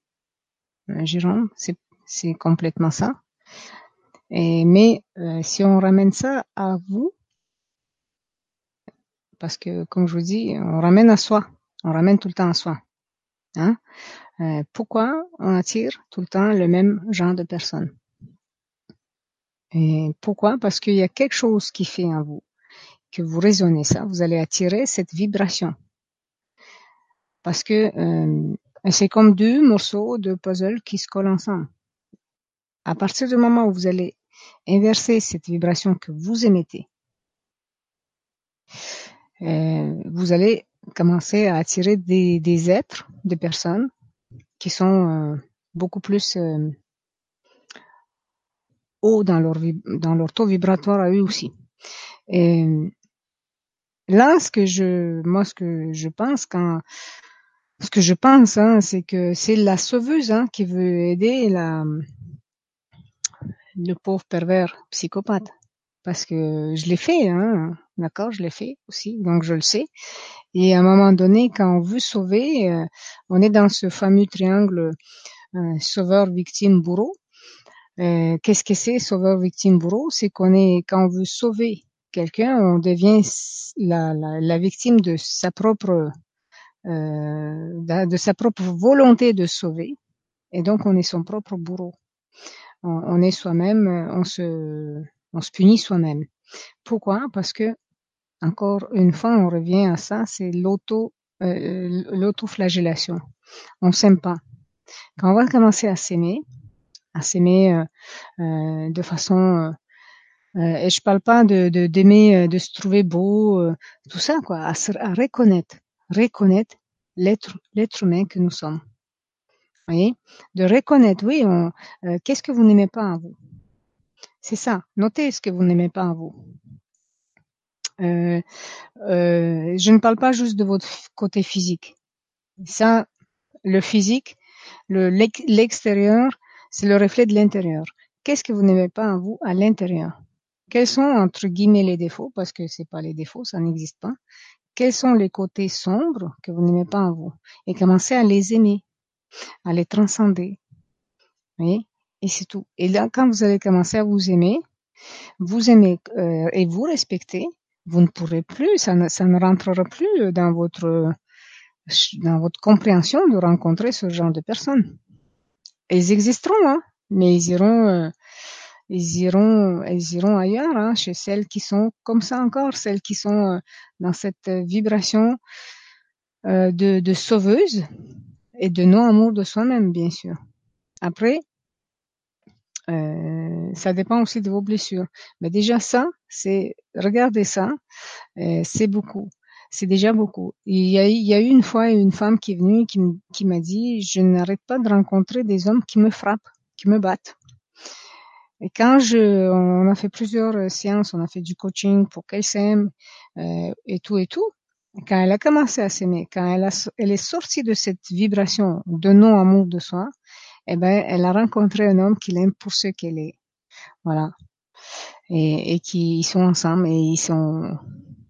euh, Jérôme, c'est, complètement ça. Mais si on ramène ça à vous, parce que comme je vous dis, on ramène à soi, on ramène tout le temps à soi. Hein? Euh, pourquoi on attire tout le temps le même genre de personnes? Et pourquoi? Parce qu'il y a quelque chose qui fait en vous que vous raisonnez ça, vous allez attirer cette vibration. Parce que euh, c'est comme deux morceaux de puzzle qui se collent ensemble. À partir du moment où vous allez inverser cette vibration que vous émettez, euh, vous allez commencer à attirer des, des êtres, des personnes qui sont euh, beaucoup plus euh, hauts dans leur, dans leur taux vibratoire à eux aussi. Et là, ce que je, moi, ce que je pense quand, ce que je pense, hein, c'est que c'est la sauveuse hein, qui veut aider la, le pauvre pervers psychopathe. Parce que je l'ai fait, hein, d'accord, je l'ai fait aussi, donc je le sais. Et à un moment donné, quand on veut sauver, euh, on est dans ce fameux triangle euh, sauveur, victime, bourreau. Euh, qu'est-ce que c'est sauveur, victime, bourreau? C'est qu'on est quand on veut sauver quelqu'un, on devient la, victime de sa propre de sa propre volonté de sauver, et donc on est son propre bourreau. On est soi-même, on se on se punit soi-même. Pourquoi? Parce que encore une fois, on revient à ça, c'est l'auto euh, l'autoflagellation. On s'aime pas. Quand on va commencer à s'aimer, à s'aimer euh, euh, de façon euh, et je parle pas de d'aimer, de, se trouver beau, tout ça quoi, à, à reconnaître, reconnaître l'être humain que nous sommes. Vous voyez, de reconnaître, oui, qu'est-ce que vous n'aimez pas en vous? C'est ça. Notez ce que vous n'aimez pas en vous. Euh, euh, je ne parle pas juste de votre côté physique. Ça, le physique, le l'extérieur, c'est le reflet de l'intérieur. Qu'est-ce que vous n'aimez pas en vous à l'intérieur? Quels sont entre guillemets les défauts? Parce que c'est pas les défauts, ça n'existe pas. Quels sont les côtés sombres que vous n'aimez pas en vous? Et commencez à les aimer, à les transcender. Oui, et c'est tout. Et là, quand vous allez commencer à vous aimer, vous aimez euh, et vous respectez, vous ne pourrez plus, ça ne, ça ne rentrera plus dans votre dans votre compréhension de rencontrer ce genre de personnes. Ils existeront, hein, mais ils iront, euh, ils iront, ils iront ailleurs, hein, chez celles qui sont comme ça encore, celles qui sont euh, dans cette vibration euh, de, de sauveuse et de non-amour de soi-même, bien sûr. Après, euh, ça dépend aussi de vos blessures. Mais déjà ça, c'est regardez ça, euh, c'est beaucoup. C'est déjà beaucoup. Il y, a, il y a eu une fois une femme qui est venue qui, qui m'a dit je n'arrête pas de rencontrer des hommes qui me frappent, qui me battent. Et quand je, on a fait plusieurs euh, séances, on a fait du coaching pour qu'elle s'aime euh, et tout et tout. Quand elle a commencé à s'aimer, quand elle, a, elle est sortie de cette vibration de non-amour de soi, eh ben, elle a rencontré un homme qui l'aime pour ce qu'elle est. Voilà. Et, et qui sont ensemble et ils sont,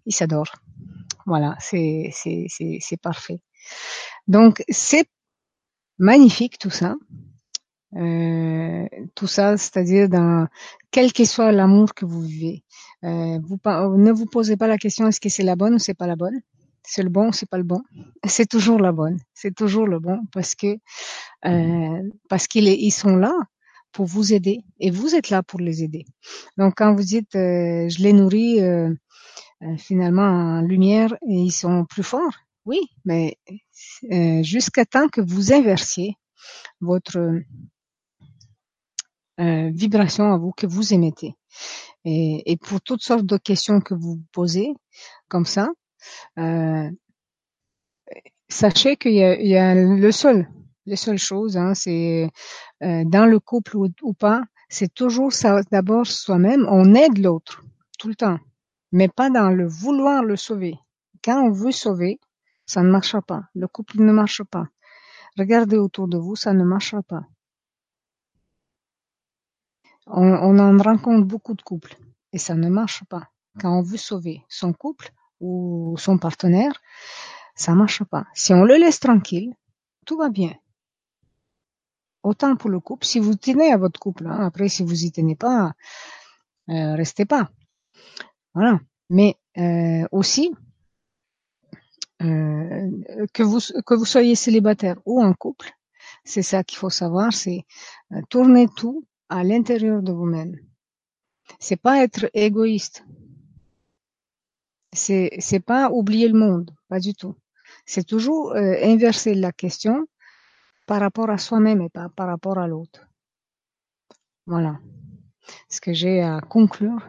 ils s'adorent. Voilà, c'est, c'est, c'est, parfait. Donc c'est magnifique tout ça. Euh, tout ça, c'est-à-dire dans quel que soit l'amour que vous vivez. Euh, ne vous posez pas la question est-ce que c'est la bonne ou c'est pas la bonne? C'est le bon c'est pas le bon? C'est toujours la bonne. C'est toujours le bon parce que euh, parce qu'ils ils sont là pour vous aider et vous êtes là pour les aider. Donc quand vous dites euh, je les nourris euh, finalement en lumière et ils sont plus forts, oui, mais jusqu'à temps que vous inversiez votre vibration à vous que vous émettez. Et, pour toutes sortes de questions que vous posez, comme ça, sachez qu'il y, a, le seul, les seules choses, hein, c'est euh, dans le couple ou, pas, c'est toujours ça, d'abord soi-même, on aide l'autre tout le temps, mais pas dans le vouloir le sauver. Quand on veut sauver, ça ne marchera pas. Le couple ne marche pas. Regardez autour de vous, ça ne marchera pas. On en rencontre beaucoup de couples et ça ne marche pas. Quand on veut sauver son couple ou son partenaire, ça marche pas. Si on le laisse tranquille, tout va bien. Autant pour le couple, si vous tenez à votre couple, hein. après si vous y tenez pas, euh, restez pas. Voilà. Mais euh, aussi, euh, que vous que vous soyez célibataire ou en couple, c'est ça qu'il faut savoir, c'est euh, tourner tout à l'intérieur de vous-même. C'est pas être égoïste. C'est c'est pas oublier le monde, pas du tout. C'est toujours euh, inverser la question par rapport à soi-même et pas par rapport à l'autre. Voilà ce que j'ai à conclure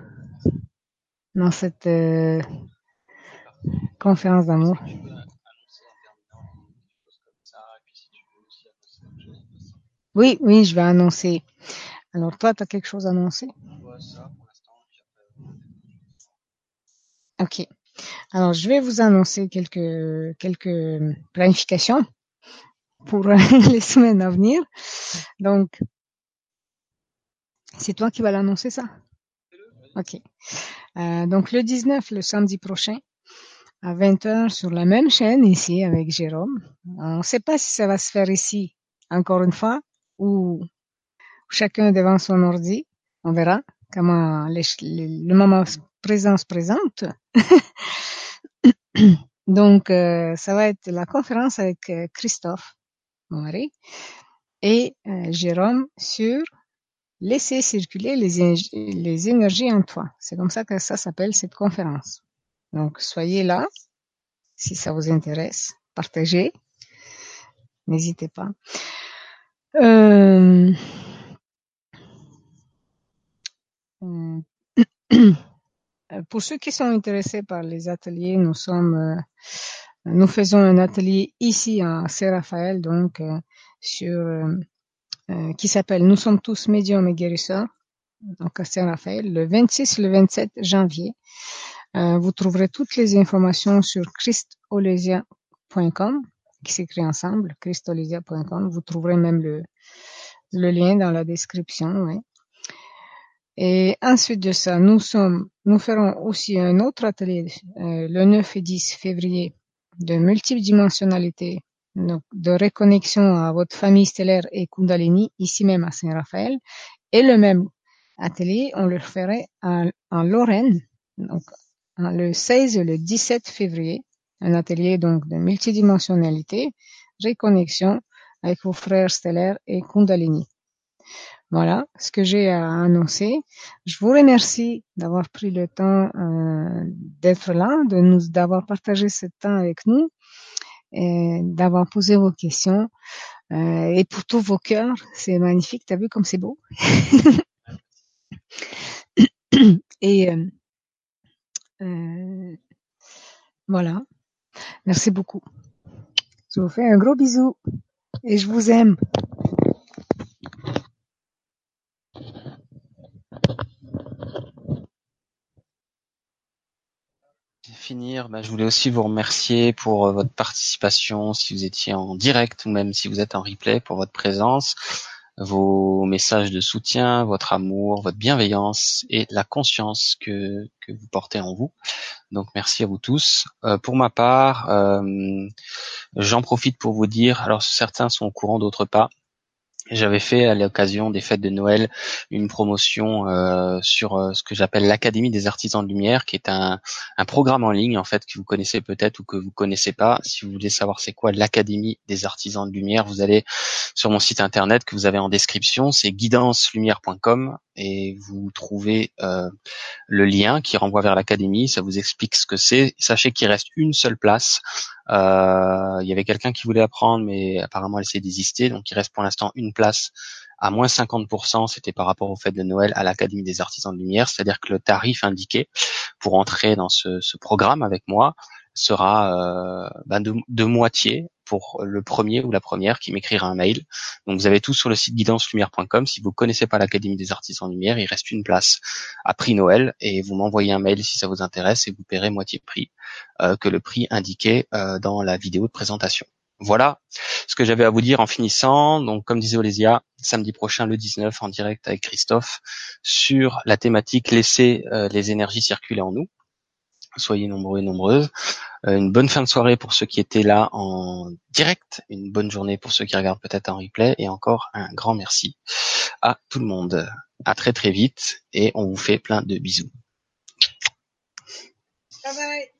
dans cette euh, conférence d'amour. Oui, oui, je vais annoncer. Alors toi, tu as quelque chose à annoncer? Ok. Alors je vais vous annoncer quelques quelques planifications pour les semaines à venir. Donc c'est toi qui vas l'annoncer ça? Ok. Euh, donc le 19, le samedi prochain, à 20h sur la même chaîne ici avec Jérôme. On ne sait pas si ça va se faire ici, encore une fois, ou chacun devant son ordi. On verra comment le moment présent se présente. Donc, euh, ça va être la conférence avec euh, Christophe, mon mari, et euh, Jérôme sur laisser circuler les, les énergies en toi. C'est comme ça que ça s'appelle cette conférence. Donc, soyez là si ça vous intéresse. Partagez. N'hésitez pas. Euh... Pour ceux qui sont intéressés par les ateliers, nous sommes, euh, nous faisons un atelier ici à Saint-Raphaël, donc euh, sur euh, qui s'appelle Nous sommes tous médiums et guérisseurs, donc à Saint-Raphaël, le 26 et le 27 janvier. Euh, vous trouverez toutes les informations sur christolesia.com, qui s'écrit ensemble, christolesia.com. Vous trouverez même le, le lien dans la description. Et ensuite de ça, nous sommes, nous ferons aussi un autre atelier euh, le 9 et 10 février de multidimensionnalité, donc de reconnexion à votre famille stellaire et Kundalini, ici même à Saint-Raphaël. Et le même atelier, on le ferait en, Lorraine, donc le 16 et le 17 février, un atelier donc de multidimensionnalité, reconnexion avec vos frères stellaires et Kundalini. Voilà ce que j'ai à annoncer. Je vous remercie d'avoir pris le temps euh, d'être là, de nous d'avoir partagé ce temps avec nous, d'avoir posé vos questions euh, et pour tous vos cœurs. C'est magnifique. T'as vu comme c'est beau? Et euh, voilà. Merci beaucoup. Je vous fais un gros bisou et je vous aime. Finir, bah, je voulais aussi vous remercier pour euh, votre participation, si vous étiez en direct ou même si vous êtes en replay, pour votre présence. vos messages de soutien, votre amour, votre bienveillance et la conscience que, que vous portez en vous. Donc merci à vous tous. Euh, pour ma part, euh, j'en profite pour vous dire, alors certains sont au courant, d'autres pas, j'avais fait à l'occasion des fêtes de Noël une promotion euh, sur euh, ce que j'appelle l'Académie des artisans de lumière, qui est un, un, programme en ligne en fait que vous connaissez peut-être ou que vous connaissez pas. Si vous voulez savoir c'est quoi l'Académie des artisans de lumière, vous allez sur mon site internet que vous avez en description, c'est guidancelumière.com et vous trouvez euh, le lien qui renvoie vers l'académie. Ça vous explique ce que c'est. Sachez qu'il reste une seule place. Euh, il y avait quelqu'un qui voulait apprendre, mais apparemment elle s'est désistée. Donc il reste pour l'instant une place à moins 50%. C'était par rapport au fait de Noël à l'Académie des artisans de lumière. C'est-à-dire que le tarif indiqué pour entrer dans ce, programme avec moi sera euh, ben de moitié pour le premier ou la première qui m'écrira un mail. Donc vous avez tout sur le site guidancelumière.com. Si vous connaissez pas l'Académie des artisans lumière, il reste une place à prix Noël et vous m'envoyez un mail si ça vous intéresse et vous paierez moitié prix euh, que le prix indiqué euh, dans la vidéo de présentation. Voilà ce que j'avais à vous dire en finissant. Donc, comme disait Olésia, samedi prochain, le 19, en direct avec Christophe, sur la thématique laisser euh, les énergies circuler en nous. Soyez nombreux et nombreuses. Euh, une bonne fin de soirée pour ceux qui étaient là en direct, une bonne journée pour ceux qui regardent peut-être en replay, et encore un grand merci à tout le monde. À très très vite, et on vous fait plein de bisous. Bye bye.